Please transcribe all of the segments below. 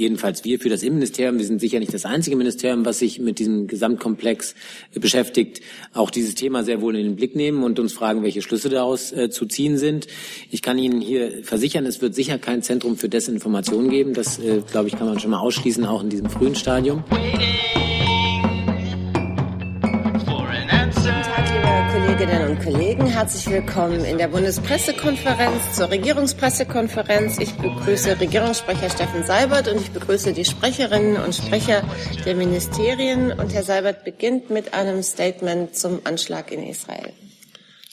jedenfalls wir für das Innenministerium, wir sind sicher nicht das einzige Ministerium, was sich mit diesem Gesamtkomplex äh, beschäftigt, auch dieses Thema sehr wohl in den Blick nehmen und uns fragen, welche Schlüsse daraus äh, zu ziehen sind. Ich kann Ihnen hier versichern, es wird sicher kein Zentrum für Desinformation geben. Das, äh, glaube ich, kann man schon mal ausschließen, auch in diesem frühen Stadium. Kolleginnen herzlich willkommen in der Bundespressekonferenz zur Regierungspressekonferenz. Ich begrüße Regierungssprecher Steffen Seibert und ich begrüße die Sprecherinnen und Sprecher der Ministerien. Und Herr Seibert beginnt mit einem Statement zum Anschlag in Israel.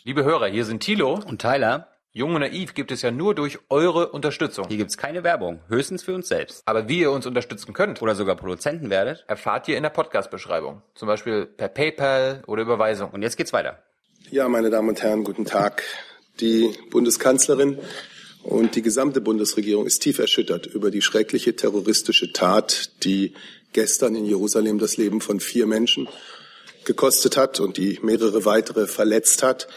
Liebe Hörer, hier sind Thilo und Tyler. Jung und Naiv gibt es ja nur durch eure Unterstützung. Hier gibt es keine Werbung, höchstens für uns selbst. Aber wie ihr uns unterstützen könnt oder sogar Produzenten werdet, erfahrt ihr in der Podcast-Beschreibung. Zum Beispiel per PayPal oder Überweisung. Und jetzt geht's weiter. Ja, meine Damen und Herren, guten Tag. Die Bundeskanzlerin und die gesamte Bundesregierung ist tief erschüttert über die schreckliche terroristische Tat, die gestern in Jerusalem das Leben von vier Menschen gekostet hat und die mehrere weitere verletzt hat.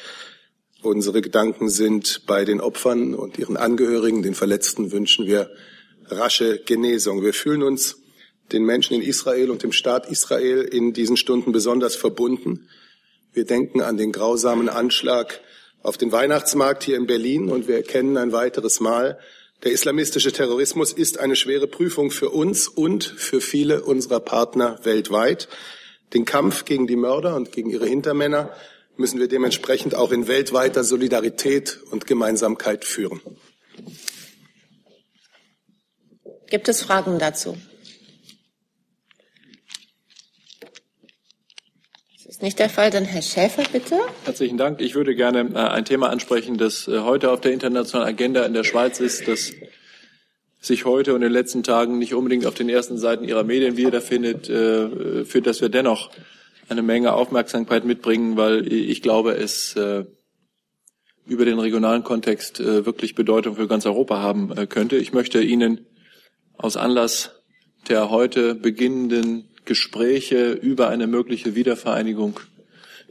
Unsere Gedanken sind bei den Opfern und ihren Angehörigen. Den Verletzten wünschen wir rasche Genesung. Wir fühlen uns den Menschen in Israel und dem Staat Israel in diesen Stunden besonders verbunden. Wir denken an den grausamen Anschlag auf den Weihnachtsmarkt hier in Berlin und wir erkennen ein weiteres Mal, der islamistische Terrorismus ist eine schwere Prüfung für uns und für viele unserer Partner weltweit. Den Kampf gegen die Mörder und gegen ihre Hintermänner müssen wir dementsprechend auch in weltweiter Solidarität und Gemeinsamkeit führen. Gibt es Fragen dazu? Nicht der Fall. Dann Herr Schäfer, bitte. Herzlichen Dank. Ich würde gerne äh, ein Thema ansprechen, das äh, heute auf der internationalen Agenda in der Schweiz ist, das sich heute und in den letzten Tagen nicht unbedingt auf den ersten Seiten Ihrer Medien wiederfindet, äh, für das wir dennoch eine Menge Aufmerksamkeit mitbringen, weil ich glaube, es über den regionalen Kontext wirklich Bedeutung für ganz Europa haben könnte. Ich möchte Ihnen aus Anlass der heute beginnenden Gespräche über eine mögliche Wiedervereinigung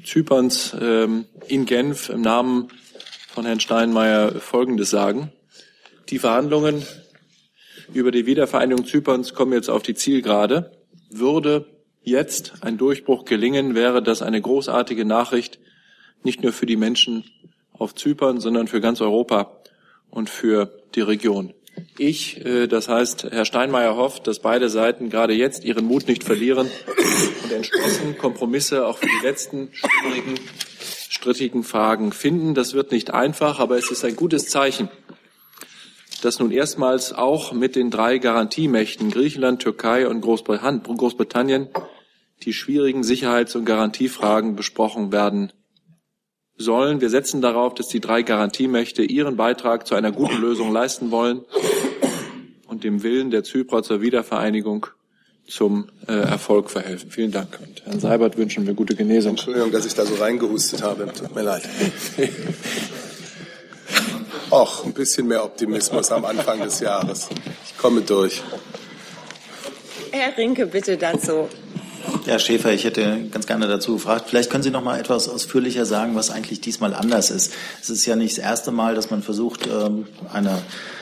Zyperns ähm, in Genf im Namen von Herrn Steinmeier Folgendes sagen. Die Verhandlungen über die Wiedervereinigung Zyperns kommen jetzt auf die Zielgerade. Würde jetzt ein Durchbruch gelingen, wäre das eine großartige Nachricht, nicht nur für die Menschen auf Zypern, sondern für ganz Europa und für die Region. Ich, äh, das heißt Herr Steinmeier hofft, dass beide Seiten gerade jetzt ihren Mut nicht verlieren und entschlossen Kompromisse auch für die letzten schwierigen, strittigen Fragen finden. Das wird nicht einfach, aber es ist ein gutes Zeichen, dass nun erstmals auch mit den drei Garantiemächten Griechenland, Türkei und Großbritannien die schwierigen Sicherheits- und Garantiefragen besprochen werden sollen. Wir setzen darauf, dass die drei Garantiemächte ihren Beitrag zu einer guten Lösung leisten wollen und dem Willen der Zyprer zur Wiedervereinigung zum äh, Erfolg verhelfen. Vielen Dank. Und Herrn Seibert wünschen wir gute Genesung. Entschuldigung, dass ich da so reingehustet habe. Tut mir leid. Och, ein bisschen mehr Optimismus am Anfang des Jahres. Ich komme durch. Herr Rinke, bitte dazu. Herr Schäfer, ich hätte ganz gerne dazu gefragt. Vielleicht können Sie noch mal etwas ausführlicher sagen, was eigentlich diesmal anders ist. Es ist ja nicht das erste Mal, dass man versucht, ähm, eine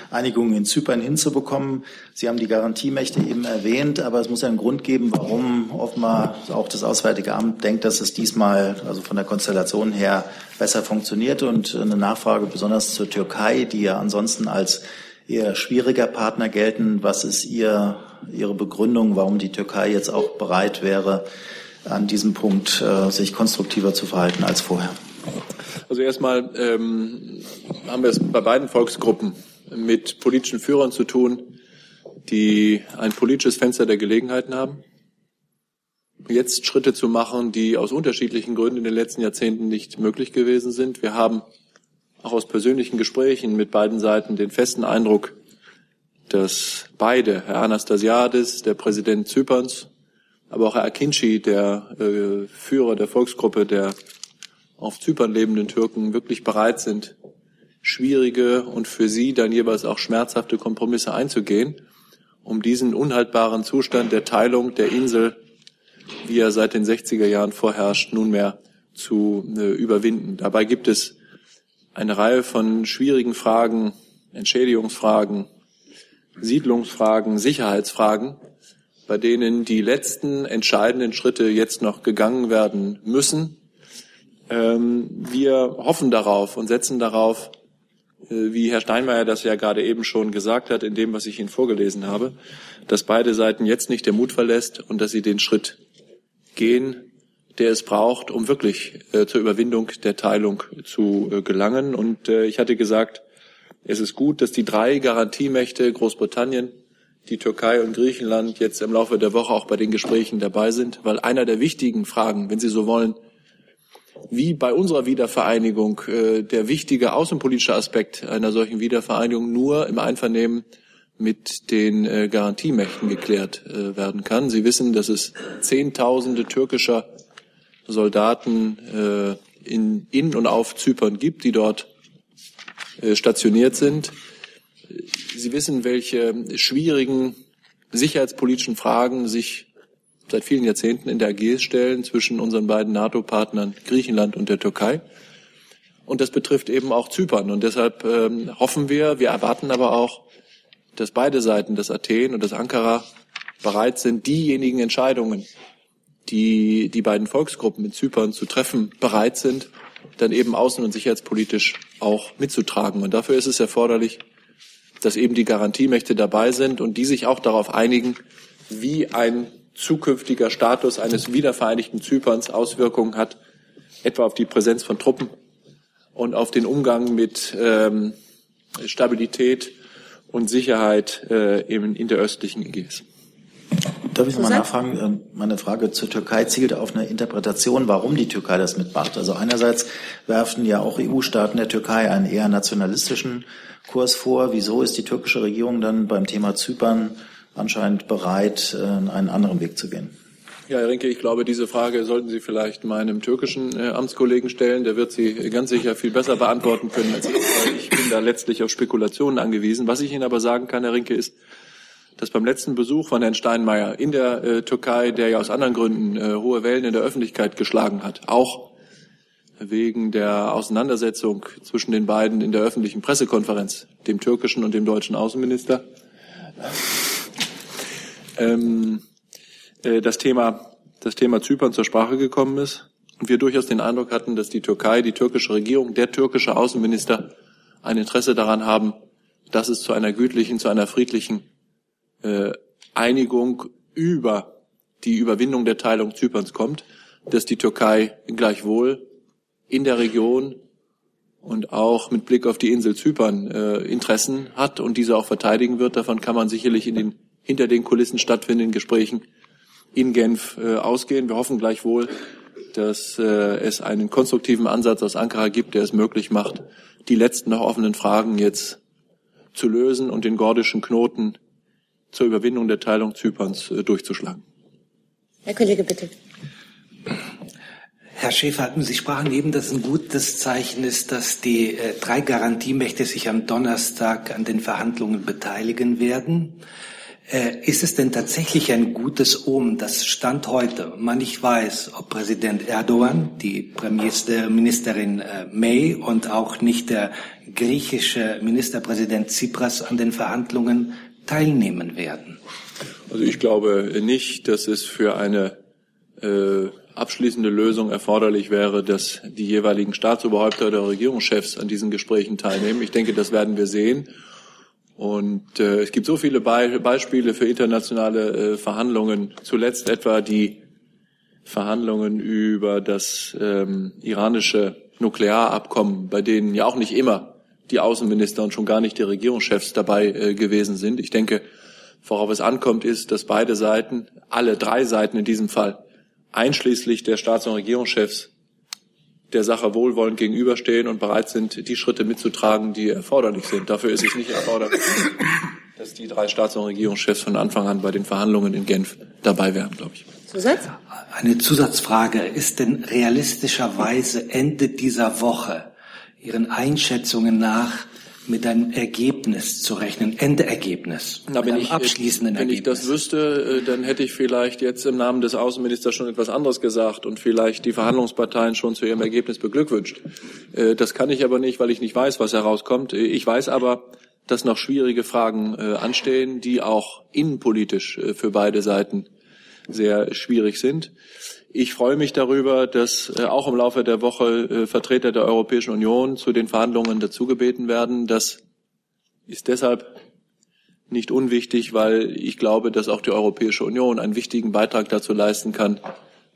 Einigung in Zypern hinzubekommen. Sie haben die Garantiemächte eben erwähnt, aber es muss ja einen Grund geben, warum offenbar auch das Auswärtige Amt denkt, dass es diesmal, also von der Konstellation her, besser funktioniert. Und eine Nachfrage besonders zur Türkei, die ja ansonsten als eher schwieriger Partner gelten. Was ist Ihr, Ihre Begründung, warum die Türkei jetzt auch bereit wäre, an diesem Punkt äh, sich konstruktiver zu verhalten als vorher? Also erstmal ähm, haben wir es bei beiden Volksgruppen mit politischen Führern zu tun, die ein politisches Fenster der Gelegenheiten haben, jetzt Schritte zu machen, die aus unterschiedlichen Gründen in den letzten Jahrzehnten nicht möglich gewesen sind. Wir haben auch aus persönlichen Gesprächen mit beiden Seiten den festen Eindruck, dass beide, Herr Anastasiadis, der Präsident Zyperns, aber auch Herr Akinci, der äh, Führer der Volksgruppe der auf Zypern lebenden Türken, wirklich bereit sind, schwierige und für sie dann jeweils auch schmerzhafte Kompromisse einzugehen, um diesen unhaltbaren Zustand der Teilung der Insel, wie er seit den 60er Jahren vorherrscht, nunmehr zu äh, überwinden. Dabei gibt es eine Reihe von schwierigen Fragen, Entschädigungsfragen, Siedlungsfragen, Sicherheitsfragen, bei denen die letzten entscheidenden Schritte jetzt noch gegangen werden müssen. Ähm, wir hoffen darauf und setzen darauf, äh, wie Herr Steinmeier das ja gerade eben schon gesagt hat, in dem, was ich Ihnen vorgelesen habe, dass beide Seiten jetzt nicht der Mut verlässt und dass sie den Schritt gehen, der es braucht, um wirklich äh, zur Überwindung der Teilung zu äh, gelangen. Und ich hatte gesagt, es ist gut, dass die drei Garantiemächte Großbritannien, die Türkei und Griechenland jetzt im Laufe der Woche auch bei den Gesprächen dabei sind, weil einer der wichtigen Fragen, wenn Sie so wollen, wie bei unserer Wiedervereinigung äh, der wichtige außenpolitische Aspekt einer solchen Wiedervereinigung nur im Einvernehmen mit den äh, Garantiemächten geklärt äh, werden kann. Sie wissen, dass es Zehntausende türkischer Soldaten äh, in, in und auf Zypern gibt, die dort stationiert sind. Sie wissen, welche schwierigen sicherheitspolitischen Fragen sich seit vielen Jahrzehnten in der AG stellen zwischen unseren beiden NATO-Partnern Griechenland und der Türkei. Und das betrifft eben auch Zypern. Und deshalb ähm, hoffen wir, wir erwarten aber auch, dass beide Seiten, das Athen und das Ankara, bereit sind, diejenigen Entscheidungen, die die beiden Volksgruppen in Zypern zu treffen bereit sind, dann eben außen- und sicherheitspolitisch auch mitzutragen. Und dafür ist es erforderlich, dass eben die Garantiemächte dabei sind und die sich auch darauf einigen, wie ein zukünftiger Status eines wiedervereinigten Zyperns Auswirkungen hat, etwa auf die Präsenz von Truppen und auf den Umgang mit ähm, Stabilität und Sicherheit äh, in, der östlichen Ägäis. Darf ich nochmal nachfragen? Ähm, meine Frage zur Türkei zielt auf eine Interpretation, warum die Türkei das mitmacht. Also einerseits werfen ja auch EU-Staaten der Türkei einen eher nationalistischen Kurs vor. Wieso ist die türkische Regierung dann beim Thema Zypern anscheinend bereit, äh, einen anderen Weg zu gehen? Ja, Herr Rinke, ich glaube, diese Frage sollten Sie vielleicht meinem türkischen äh, Amtskollegen stellen. Der wird sie ganz sicher viel besser beantworten können als ich. Ich bin da letztlich auf Spekulationen angewiesen. Was ich Ihnen aber sagen kann, Herr Rinke, ist, dass beim letzten Besuch von Herrn Steinmeier in der äh, Türkei, der ja aus anderen Gründen äh, hohe Wellen in der Öffentlichkeit geschlagen hat, auch wegen der Auseinandersetzung zwischen den beiden in der öffentlichen Pressekonferenz, dem türkischen und dem deutschen Außenminister, ähm, äh, das Thema das Thema Zypern zur Sprache gekommen ist und wir durchaus den Eindruck hatten, dass die Türkei, die türkische Regierung, der türkische Außenminister ein Interesse daran haben, dass es zu einer gütlichen, zu einer friedlichen äh, Einigung über die Überwindung der Teilung Zyperns kommt, dass die Türkei gleichwohl in der Region und auch mit Blick auf die Insel Zypern äh, Interessen hat und diese auch verteidigen wird. Davon kann man sicherlich in den hinter den Kulissen stattfindenden Gesprächen in Genf äh, ausgehen. Wir hoffen gleichwohl, dass äh, es einen konstruktiven Ansatz aus Ankara gibt, der es möglich macht, die letzten noch offenen Fragen jetzt zu lösen und den gordischen Knoten zur Überwindung der Teilung Zyperns äh, durchzuschlagen. Herr Kollege, bitte. Herr Schäfer, Sie sprachen eben, dass ein gutes Zeichen ist, dass die äh, drei Garantiemächte sich am Donnerstag an den Verhandlungen beteiligen werden. Äh, ist es denn tatsächlich ein gutes Omen, dass Stand heute man nicht weiß, ob Präsident Erdogan, die Premierministerin äh, May und auch nicht der griechische Ministerpräsident Tsipras an den Verhandlungen teilnehmen werden? Also ich glaube nicht, dass es für eine äh, abschließende Lösung erforderlich wäre, dass die jeweiligen Staatsoberhäupter oder Regierungschefs an diesen Gesprächen teilnehmen. Ich denke, das werden wir sehen. Und äh, es gibt so viele Be Beispiele für internationale äh, Verhandlungen, zuletzt etwa die Verhandlungen über das ähm, iranische Nuklearabkommen, bei denen ja auch nicht immer die Außenminister und schon gar nicht die Regierungschefs dabei äh, gewesen sind. Ich denke, worauf es ankommt, ist, dass beide Seiten, alle drei Seiten in diesem Fall, einschließlich der Staats- und Regierungschefs, der Sache wohlwollend gegenüberstehen und bereit sind, die Schritte mitzutragen, die erforderlich sind. Dafür ist es nicht erforderlich, dass die drei Staats- und Regierungschefs von Anfang an bei den Verhandlungen in Genf dabei wären, glaube ich. Zusatz? Eine Zusatzfrage. Ist denn realistischerweise Ende dieser Woche Ihren Einschätzungen nach mit einem Ergebnis zu rechnen, Endergebnis, Na, wenn einem ich, abschließenden wenn Ergebnis. ich das wüsste, äh, dann hätte ich vielleicht jetzt im Namen des Außenministers schon etwas anderes gesagt und vielleicht die Verhandlungsparteien schon zu ihrem Ergebnis beglückwünscht. Äh, das kann ich aber nicht, weil ich nicht weiß, was herauskommt. Äh, ich weiß aber, dass noch schwierige Fragen anstehen, die auch innenpolitisch für beide Seiten sehr schwierig sind. Ich freue mich darüber, dass äh, auch im Laufe der Woche äh, Vertreter der Europäischen Union zu den Verhandlungen dazugebeten werden. Das ist deshalb nicht unwichtig, weil ich glaube, dass auch die Europäische Union einen wichtigen Beitrag dazu leisten kann,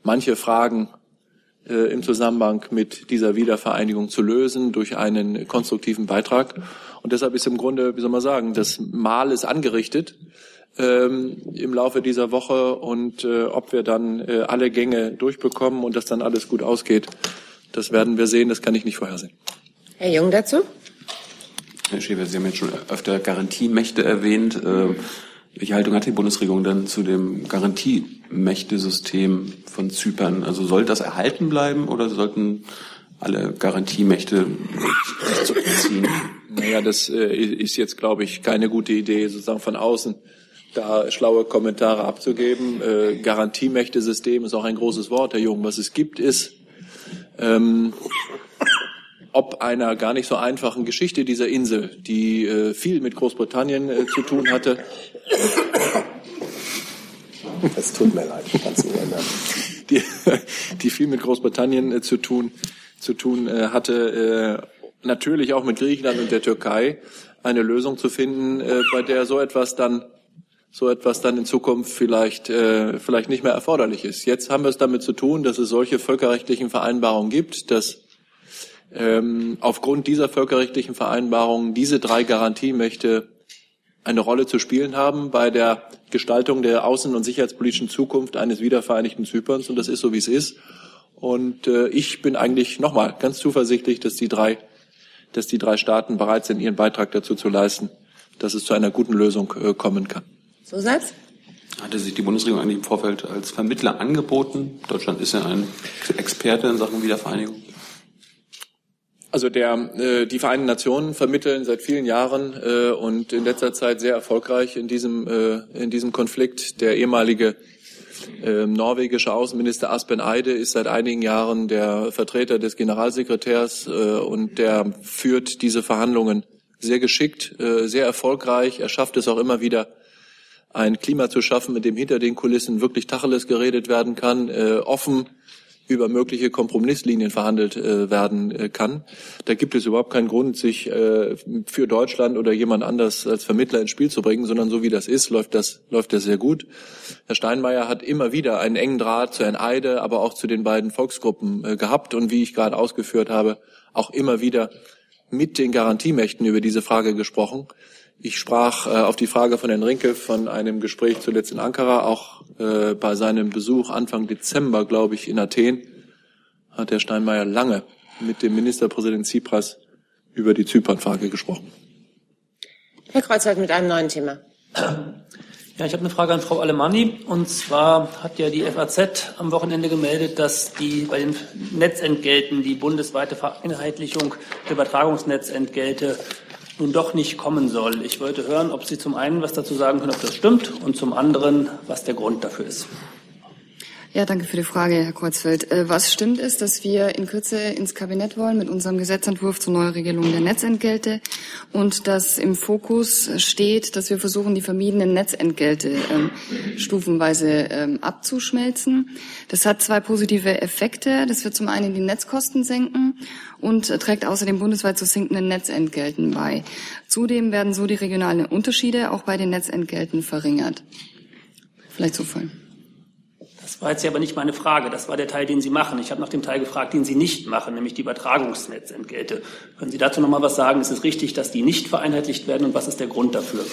manche Fragen äh, im Zusammenhang mit dieser Wiedervereinigung zu lösen durch einen konstruktiven Beitrag. Und deshalb ist im Grunde, wie soll man sagen, das Mahl ist angerichtet ähm, im Laufe dieser Woche und äh, ob wir dann äh, alle Gänge durchbekommen und dass dann alles gut ausgeht, das werden wir sehen. Das kann ich nicht vorhersehen. Herr Jung dazu? Herr Schäfer, Sie haben jetzt schon öfter Garantiemächte erwähnt. Äh, welche Haltung hat die Bundesregierung denn zu dem Garantiemächtesystem von Zypern? Also soll das erhalten bleiben oder sollten alle Garantiemächte sich zurückziehen? Naja, das äh, ist jetzt, glaube ich, keine gute Idee, sozusagen von außen da schlaue Kommentare abzugeben. Äh, Garantiemächtesystem ist auch ein großes Wort, Herr Jung. Was es gibt, ist ähm, ob einer gar nicht so einfachen Geschichte dieser Insel, die äh, viel mit Großbritannien äh, zu tun hatte. Es tut mir leid, ich kann es nicht ändern. Die, die viel mit Großbritannien äh, zu tun, zu tun äh, hatte, äh, natürlich auch mit Griechenland und der Türkei, eine Lösung zu finden, äh, bei der so etwas dann so etwas dann in Zukunft vielleicht, äh, vielleicht nicht mehr erforderlich ist. Jetzt haben wir es damit zu tun, dass es solche völkerrechtlichen Vereinbarungen gibt, dass ähm, aufgrund dieser völkerrechtlichen Vereinbarungen diese drei Garantiemächte eine Rolle zu spielen haben bei der Gestaltung der außen- und sicherheitspolitischen Zukunft eines wiedervereinigten Zyperns. Und das ist so, wie es ist. Und äh, ich bin eigentlich nochmal ganz zuversichtlich, dass die drei, dass die drei Staaten bereit sind, ihren Beitrag dazu zu leisten, dass es zu einer guten Lösung äh, kommen kann. Zusatz? Hatte sich die Bundesregierung eigentlich im Vorfeld als Vermittler angeboten? Deutschland ist ja ein Experte in Sachen Wiedervereinigung. Also der, äh, die Vereinten Nationen vermitteln seit vielen Jahren äh, und in letzter Zeit sehr erfolgreich in diesem, äh, in diesem Konflikt. Der ehemalige äh, norwegische Außenminister Aspen Eide ist seit einigen Jahren der Vertreter des Generalsekretärs äh, und der führt diese Verhandlungen sehr geschickt, äh, sehr erfolgreich. Er schafft es auch immer wieder, ein Klima zu schaffen, in dem hinter den Kulissen wirklich Tacheles geredet werden kann, äh, offen über mögliche Kompromisslinien verhandelt äh, werden äh, kann. Da gibt es überhaupt keinen Grund, sich äh, für Deutschland oder jemand anders als Vermittler ins Spiel zu bringen, sondern so wie das ist, läuft das, läuft das sehr gut. Herr Steinmeier hat immer wieder einen engen Draht zu Herrn Eide, aber auch zu den beiden Volksgruppen äh, gehabt und wie ich gerade ausgeführt habe, auch immer wieder mit den Garantiemächten über diese Frage gesprochen. Ich sprach äh, auf die Frage von Herrn Rinke von einem Gespräch zuletzt in Ankara, auch äh, bei seinem Besuch Anfang Dezember, glaube ich, in Athen, hat Herr Steinmeier lange mit dem Ministerpräsident Tsipras über die Zypernfrage gesprochen. Herr Kreuzfeld mit einem neuen Thema. Ja, ich habe eine Frage an Frau Alemanni. Und zwar hat ja die FAZ am Wochenende gemeldet, dass die bei den Netzentgelten die bundesweite Vereinheitlichung der Übertragungsnetzentgelte nun doch nicht kommen soll. Ich wollte hören, ob Sie zum einen was dazu sagen können, ob das stimmt, und zum anderen, was der Grund dafür ist. Ja, danke für die Frage, Herr Kreuzfeld. Äh, was stimmt ist, dass wir in Kürze ins Kabinett wollen mit unserem Gesetzentwurf zur Neuregelung der Netzentgelte und dass im Fokus steht, dass wir versuchen, die vermiedenen Netzentgelte ähm, stufenweise ähm, abzuschmelzen. Das hat zwei positive Effekte. Das wird zum einen die Netzkosten senken und trägt außerdem bundesweit zu sinkenden Netzentgelten bei. Zudem werden so die regionalen Unterschiede auch bei den Netzentgelten verringert. Vielleicht voll. Das war jetzt aber nicht meine Frage. Das war der Teil, den Sie machen. Ich habe nach dem Teil gefragt, den Sie nicht machen, nämlich die Übertragungsnetzentgelte. Können Sie dazu noch mal was sagen? Ist es richtig, dass die nicht vereinheitlicht werden und was ist der Grund dafür?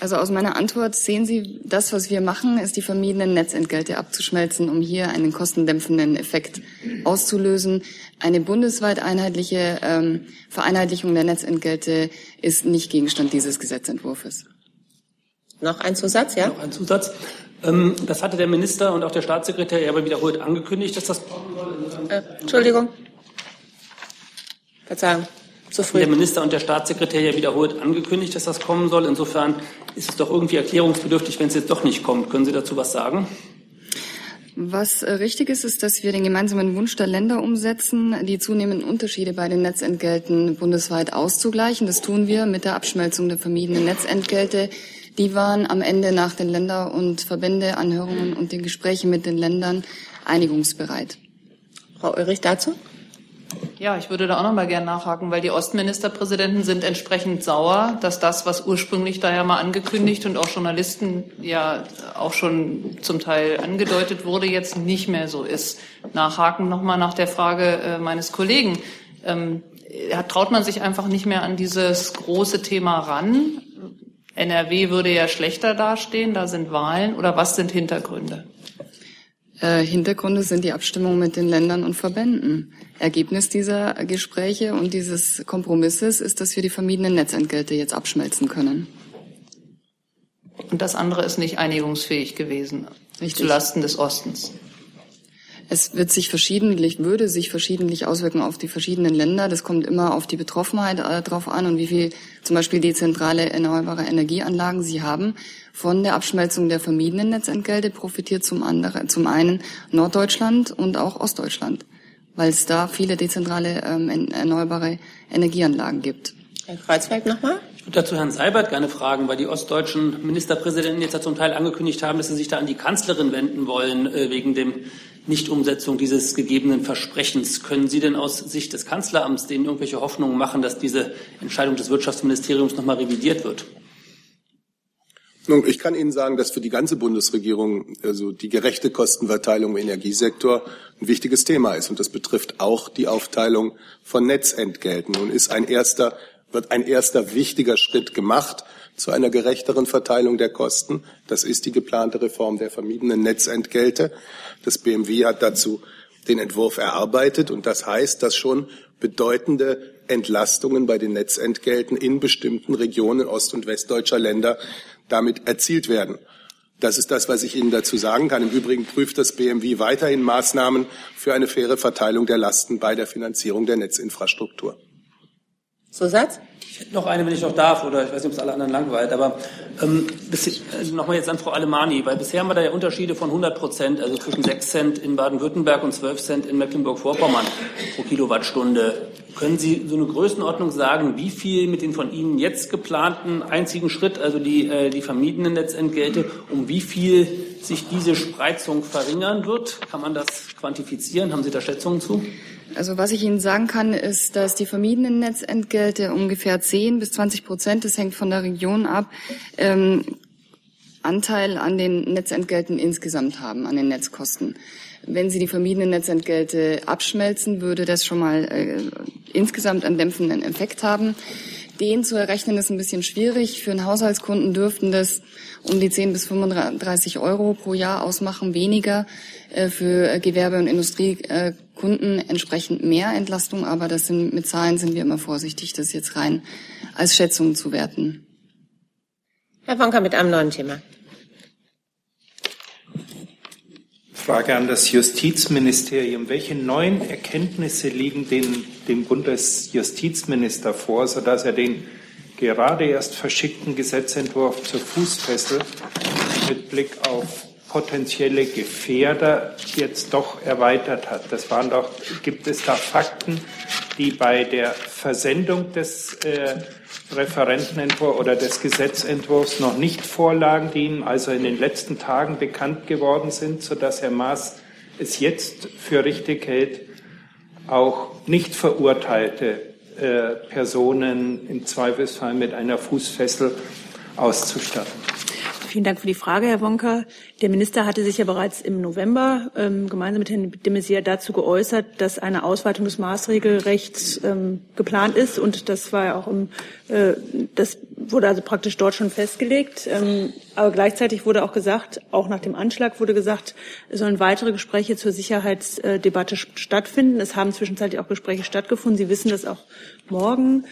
Also aus meiner Antwort sehen Sie, das, was wir machen, ist die vermiedenen Netzentgelte abzuschmelzen, um hier einen kostendämpfenden Effekt auszulösen. Eine bundesweit einheitliche ähm, Vereinheitlichung der Netzentgelte ist nicht Gegenstand dieses Gesetzentwurfs. Noch ein Zusatz, ja? Noch ein Zusatz. Ähm, das hatte der Minister und auch der Staatssekretär ja aber wiederholt angekündigt, dass das kommen soll. Äh, Entschuldigung. Verzeihung. Zu früh. Der Minister und der Staatssekretär ja wiederholt angekündigt, dass das kommen soll. Insofern ist es doch irgendwie erklärungsbedürftig, wenn es jetzt doch nicht kommt. Können Sie dazu was sagen? Was äh, richtig ist, ist, dass wir den gemeinsamen Wunsch der Länder umsetzen, die zunehmenden Unterschiede bei den Netzentgelten bundesweit auszugleichen. Das tun wir mit der Abschmelzung der vermiedenen Netzentgelte. Die waren am Ende nach den Länder- und Verbändeanhörungen und den Gesprächen mit den Ländern einigungsbereit. Frau Ulrich dazu? Ja, ich würde da auch noch mal gern nachhaken, weil die Ostministerpräsidenten sind entsprechend sauer, dass das, was ursprünglich da ja mal angekündigt und auch Journalisten ja auch schon zum Teil angedeutet wurde, jetzt nicht mehr so ist. Nachhaken noch mal nach der Frage äh, meines Kollegen. Ähm, traut man sich einfach nicht mehr an dieses große Thema ran? NRW würde ja schlechter dastehen, da sind Wahlen oder was sind Hintergründe? Äh, Hintergründe sind die Abstimmung mit den Ländern und Verbänden. Ergebnis dieser Gespräche und dieses Kompromisses ist, dass wir die vermiedenen Netzentgelte jetzt abschmelzen können. Und das andere ist nicht einigungsfähig gewesen, Richtig. zulasten des Ostens. Es wird sich verschiedentlich, würde sich verschiedentlich auswirken auf die verschiedenen Länder. Das kommt immer auf die Betroffenheit äh, drauf an und wie viel zum Beispiel dezentrale erneuerbare Energieanlagen sie haben. Von der Abschmelzung der vermiedenen Netzentgelte profitiert zum anderen, zum einen Norddeutschland und auch Ostdeutschland, weil es da viele dezentrale ähm, erneuerbare Energieanlagen gibt. Herr Kreuzfeld nochmal. Ich würde dazu Herrn Seibert gerne fragen, weil die ostdeutschen Ministerpräsidenten jetzt ja zum Teil angekündigt haben, dass sie sich da an die Kanzlerin wenden wollen äh, wegen dem Nichtumsetzung dieses gegebenen Versprechens. Können Sie denn aus Sicht des Kanzleramts denen irgendwelche Hoffnungen machen, dass diese Entscheidung des Wirtschaftsministeriums nochmal revidiert wird? Nun, ich kann Ihnen sagen, dass für die ganze Bundesregierung also die gerechte Kostenverteilung im Energiesektor ein wichtiges Thema ist. Und das betrifft auch die Aufteilung von Netzentgelten. Nun ist ein erster, wird ein erster wichtiger Schritt gemacht zu einer gerechteren Verteilung der Kosten. Das ist die geplante Reform der vermiedenen Netzentgelte. Das BMW hat dazu den Entwurf erarbeitet und das heißt, dass schon bedeutende Entlastungen bei den Netzentgelten in bestimmten Regionen ost- und westdeutscher Länder damit erzielt werden. Das ist das, was ich Ihnen dazu sagen kann. Im Übrigen prüft das BMW weiterhin Maßnahmen für eine faire Verteilung der Lasten bei der Finanzierung der Netzinfrastruktur. Zusatz? Ich hätte noch eine, wenn ich noch darf, oder ich weiß nicht, ob es alle anderen langweilt, aber ähm, äh, nochmal jetzt an Frau Alemani, weil bisher haben wir da ja Unterschiede von 100 Prozent, also zwischen 6 Cent in Baden-Württemberg und 12 Cent in Mecklenburg-Vorpommern pro Kilowattstunde. Können Sie so eine Größenordnung sagen, wie viel mit den von Ihnen jetzt geplanten einzigen Schritt, also die, äh, die vermiedenen Netzentgelte, um wie viel sich diese Spreizung verringern wird? Kann man das quantifizieren? Haben Sie da Schätzungen zu? Also was ich Ihnen sagen kann, ist, dass die vermiedenen Netzentgelte ungefähr 10 bis 20 Prozent, das hängt von der Region ab, ähm, Anteil an den Netzentgelten insgesamt haben, an den Netzkosten. Wenn Sie die vermiedenen Netzentgelte abschmelzen, würde das schon mal äh, insgesamt einen dämpfenden Effekt haben. Den zu errechnen ist ein bisschen schwierig. Für einen Haushaltskunden dürften das um die 10 bis 35 Euro pro Jahr ausmachen, weniger. Äh, für Gewerbe- und Industriekunden entsprechend mehr Entlastung, aber das sind, mit Zahlen sind wir immer vorsichtig, das jetzt rein als Schätzung zu werten. Herr Wonka mit einem neuen Thema. Frage an das Justizministerium. Welche neuen Erkenntnisse liegen dem, dem Bundesjustizminister vor, sodass er den gerade erst verschickten Gesetzentwurf zur Fußfessel mit Blick auf potenzielle Gefährder jetzt doch erweitert hat. Das waren doch, gibt es da Fakten, die bei der Versendung des äh, Referentenentwurfs oder des Gesetzentwurfs noch nicht vorlagen, die Ihnen also in den letzten Tagen bekannt geworden sind, sodass Herr Maas es jetzt für richtig hält, auch nicht verurteilte äh, Personen im Zweifelsfall mit einer Fußfessel auszustatten. Vielen Dank für die Frage, Herr Wonka. Der Minister hatte sich ja bereits im November ähm, gemeinsam mit Herrn de Maizière dazu geäußert, dass eine Ausweitung des Maßregelrechts ähm, geplant ist. Und das war ja auch im, äh, das wurde also praktisch dort schon festgelegt. Ähm, aber gleichzeitig wurde auch gesagt, auch nach dem Anschlag wurde gesagt, es sollen weitere Gespräche zur Sicherheitsdebatte stattfinden. Es haben zwischenzeitlich auch Gespräche stattgefunden. Sie wissen das auch morgen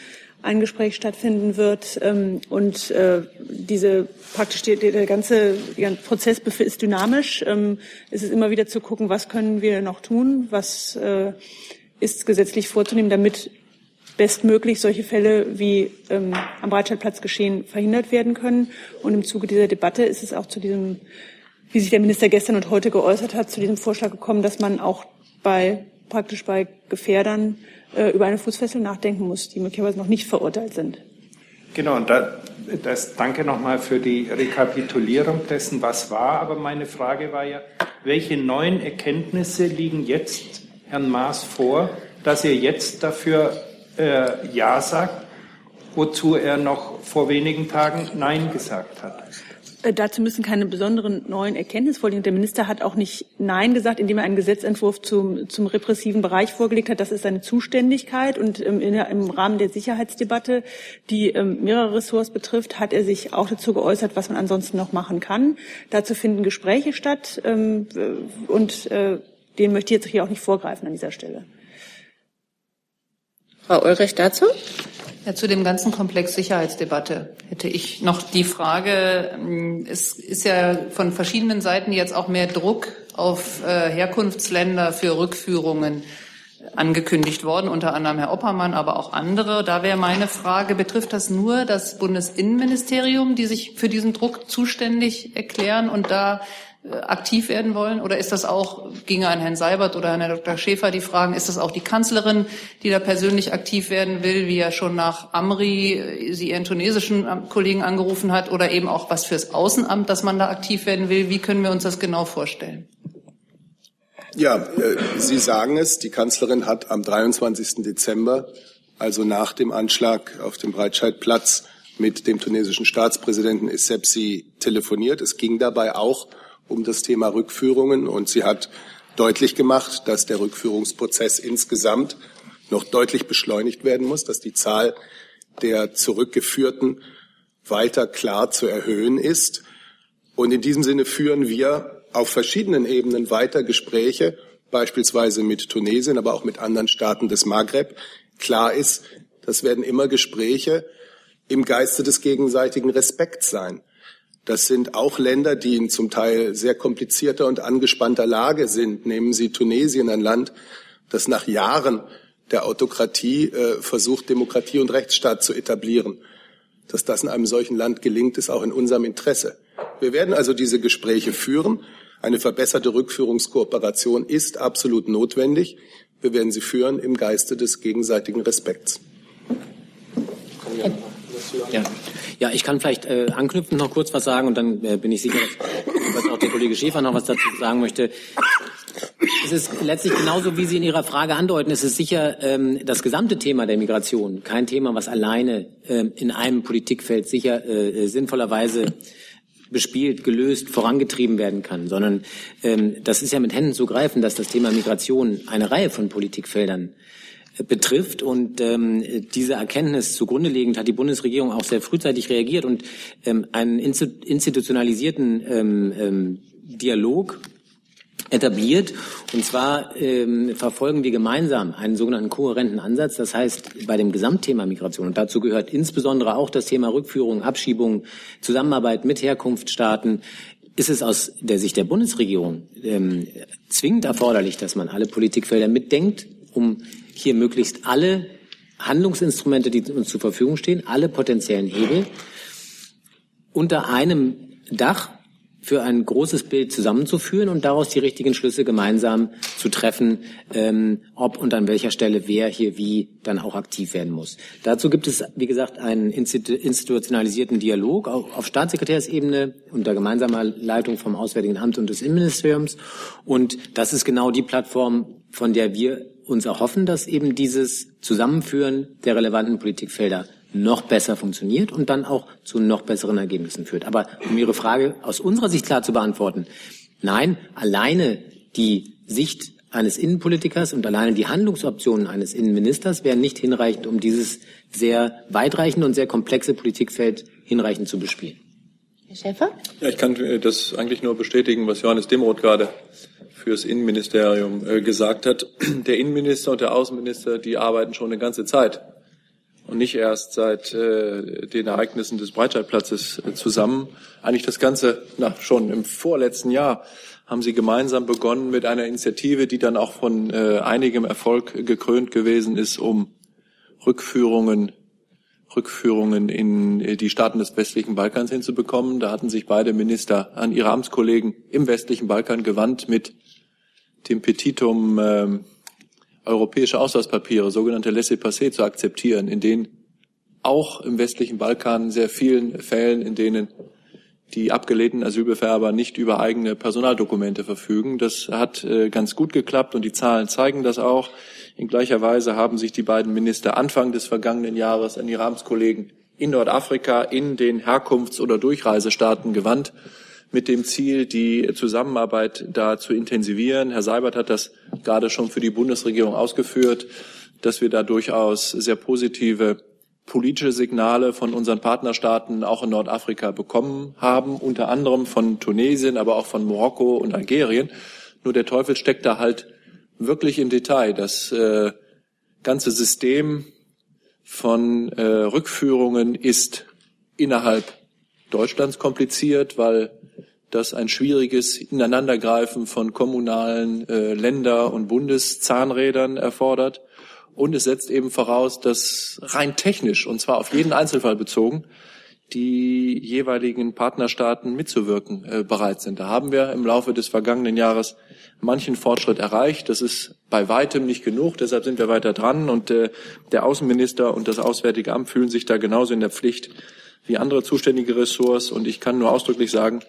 ein Gespräch stattfinden wird. Ähm, und äh, diese praktisch der, der ganze, ganze Prozess ist dynamisch. Ähm, es ist immer wieder zu gucken, was können wir noch tun, was äh, ist gesetzlich vorzunehmen, damit bestmöglich solche Fälle wie ähm, am Breitscheidplatz geschehen verhindert werden können. Und im Zuge dieser Debatte ist es auch zu diesem wie sich der Minister gestern und heute geäußert hat, zu diesem Vorschlag gekommen, dass man auch bei praktisch bei Gefährdern äh, über eine Fußfessel nachdenken muss, die möglicherweise noch nicht verurteilt sind. Genau, und da, das, danke nochmal für die Rekapitulierung dessen, was war. Aber meine Frage war ja, welche neuen Erkenntnisse liegen jetzt Herrn Maas vor, dass er jetzt dafür äh, Ja sagt, wozu er noch vor wenigen Tagen Nein gesagt hat? Äh, dazu müssen keine besonderen neuen Erkenntnisse vorliegen. Der Minister hat auch nicht Nein gesagt, indem er einen Gesetzentwurf zum, zum repressiven Bereich vorgelegt hat. Das ist seine Zuständigkeit. Und ähm, in, im Rahmen der Sicherheitsdebatte, die ähm, mehrere Ressorts betrifft, hat er sich auch dazu geäußert, was man ansonsten noch machen kann. Dazu finden Gespräche statt. Ähm, und äh, den möchte ich jetzt hier auch nicht vorgreifen an dieser Stelle. Frau Ulrich dazu? Ja, zu dem ganzen Komplex Sicherheitsdebatte hätte ich noch die Frage, ähm, es ist ja von verschiedenen Seiten jetzt auch mehr Druck auf äh, Herkunftsländer für Rückführungen angekündigt worden, unter anderem Herr Oppermann, aber auch andere. Da wäre meine Frage, betrifft das nur das Bundesinnenministerium, die sich für diesen Druck zuständig erklären und da aktiv werden wollen? Oder ist das auch, ginge an Herrn Seibert oder an Herrn Dr. Schäfer die Fragen, ist das auch die Kanzlerin, die da persönlich aktiv werden will, wie ja schon nach Amri äh, sie ihren tunesischen Kollegen angerufen hat, oder eben auch was fürs Außenamt, dass man da aktiv werden will? Wie können wir uns das genau vorstellen? Ja, äh, Sie sagen es, die Kanzlerin hat am 23. Dezember, also nach dem Anschlag auf dem Breitscheidplatz, mit dem tunesischen Staatspräsidenten Essebsi telefoniert. Es ging dabei auch um das Thema Rückführungen und sie hat deutlich gemacht, dass der Rückführungsprozess insgesamt noch deutlich beschleunigt werden muss, dass die Zahl der Zurückgeführten weiter klar zu erhöhen ist. Und in diesem Sinne führen wir auf verschiedenen Ebenen weiter Gespräche, beispielsweise mit Tunesien, aber auch mit anderen Staaten des Maghreb. Klar ist, das werden immer Gespräche im Geiste des gegenseitigen Respekts sein. Das sind auch Länder, die in zum Teil sehr komplizierter und angespannter Lage sind. Nehmen Sie Tunesien, ein Land, das nach Jahren der Autokratie äh, versucht, Demokratie und Rechtsstaat zu etablieren. Dass das in einem solchen Land gelingt, ist auch in unserem Interesse. Wir werden also diese Gespräche führen. Eine verbesserte Rückführungskooperation ist absolut notwendig. Wir werden sie führen im Geiste des gegenseitigen Respekts. Ja. Ja, ich kann vielleicht äh, anknüpfen noch kurz was sagen und dann äh, bin ich sicher, dass, auch der Kollege Schäfer noch was dazu sagen möchte. Es ist letztlich genauso, wie Sie in Ihrer Frage andeuten. Es ist sicher ähm, das gesamte Thema der Migration kein Thema, was alleine ähm, in einem Politikfeld sicher äh, sinnvollerweise bespielt, gelöst, vorangetrieben werden kann, sondern ähm, das ist ja mit Händen zu greifen, dass das Thema Migration eine Reihe von Politikfeldern betrifft. Und ähm, diese Erkenntnis zugrunde legend hat die Bundesregierung auch sehr frühzeitig reagiert und ähm, einen institutionalisierten ähm, ähm, Dialog etabliert. Und zwar ähm, verfolgen wir gemeinsam einen sogenannten kohärenten Ansatz. Das heißt, bei dem Gesamtthema Migration, und dazu gehört insbesondere auch das Thema Rückführung, Abschiebung, Zusammenarbeit mit Herkunftsstaaten, ist es aus der Sicht der Bundesregierung ähm, zwingend erforderlich, dass man alle Politikfelder mitdenkt, um hier möglichst alle Handlungsinstrumente, die uns zur Verfügung stehen, alle potenziellen Hebel unter einem Dach für ein großes Bild zusammenzuführen und daraus die richtigen Schlüsse gemeinsam zu treffen, ähm, ob und an welcher Stelle wer hier wie dann auch aktiv werden muss. Dazu gibt es, wie gesagt, einen institutionalisierten Dialog auf Staatssekretärsebene unter gemeinsamer Leitung vom Auswärtigen Amt und des Innenministeriums. Und das ist genau die Plattform, von der wir uns erhoffen, dass eben dieses Zusammenführen der relevanten Politikfelder noch besser funktioniert und dann auch zu noch besseren Ergebnissen führt. Aber um Ihre Frage aus unserer Sicht klar zu beantworten, nein, alleine die Sicht eines Innenpolitikers und alleine die Handlungsoptionen eines Innenministers wären nicht hinreichend, um dieses sehr weitreichende und sehr komplexe Politikfeld hinreichend zu bespielen. Herr Schäfer? Ja, ich kann das eigentlich nur bestätigen, was Johannes Demroth gerade fürs Innenministerium äh, gesagt hat. Der Innenminister und der Außenminister, die arbeiten schon eine ganze Zeit und nicht erst seit äh, den Ereignissen des Breitscheidplatzes äh, zusammen. Eigentlich das Ganze, na, schon im vorletzten Jahr haben sie gemeinsam begonnen mit einer Initiative, die dann auch von einigem Erfolg gekrönt gewesen ist, um Rückführungen Rückführungen in die Staaten des westlichen Balkans hinzubekommen. Da hatten sich beide Minister an ihre Amtskollegen im westlichen Balkan gewandt mit dem Petitum äh, europäische Ausweispapiere, sogenannte Laissez-passer, zu akzeptieren, in denen auch im westlichen Balkan sehr vielen Fällen, in denen die abgelehnten Asylbewerber nicht über eigene Personaldokumente verfügen. Das hat äh, ganz gut geklappt und die Zahlen zeigen das auch. In gleicher Weise haben sich die beiden Minister Anfang des vergangenen Jahres an ihre Amtskollegen in Nordafrika in den Herkunfts- oder Durchreisestaaten gewandt, mit dem Ziel, die Zusammenarbeit da zu intensivieren. Herr Seibert hat das gerade schon für die Bundesregierung ausgeführt, dass wir da durchaus sehr positive politische Signale von unseren Partnerstaaten auch in Nordafrika bekommen haben, unter anderem von Tunesien, aber auch von Marokko und Algerien. Nur der Teufel steckt da halt wirklich im Detail. Das äh, ganze System von äh, Rückführungen ist innerhalb Deutschlands kompliziert, weil das ein schwieriges Ineinandergreifen von kommunalen äh, Länder- und Bundeszahnrädern erfordert. Und es setzt eben voraus, dass rein technisch, und zwar auf jeden Einzelfall bezogen, die jeweiligen Partnerstaaten mitzuwirken äh, bereit sind. Da haben wir im Laufe des vergangenen Jahres manchen Fortschritt erreicht. Das ist bei weitem nicht genug, deshalb sind wir weiter dran. Und äh, der Außenminister und das Auswärtige Amt fühlen sich da genauso in der Pflicht wie andere zuständige Ressorts. Und ich kann nur ausdrücklich sagen,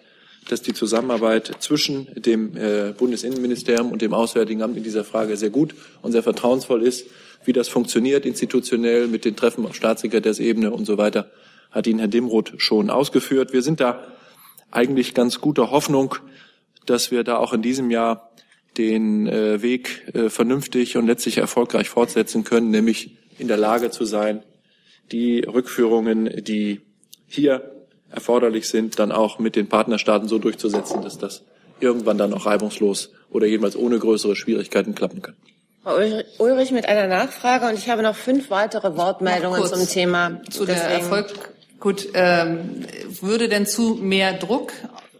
dass die Zusammenarbeit zwischen dem äh, Bundesinnenministerium und dem Auswärtigen Amt in dieser Frage sehr gut und sehr vertrauensvoll ist. Wie das funktioniert institutionell mit den Treffen auf Staatssekretärsebene und so weiter, hat Ihnen Herr Dimroth schon ausgeführt. Wir sind da eigentlich ganz guter Hoffnung, dass wir da auch in diesem Jahr den äh, Weg äh, vernünftig und letztlich erfolgreich fortsetzen können, nämlich in der Lage zu sein, die Rückführungen, die hier erforderlich sind, dann auch mit den Partnerstaaten so durchzusetzen, dass das irgendwann dann auch reibungslos oder jedenfalls ohne größere Schwierigkeiten klappen kann. Frau Ulrich mit einer Nachfrage und ich habe noch fünf weitere Wortmeldungen zum Thema. Zu der Erfolg. Gut, ähm, würde denn zu mehr Druck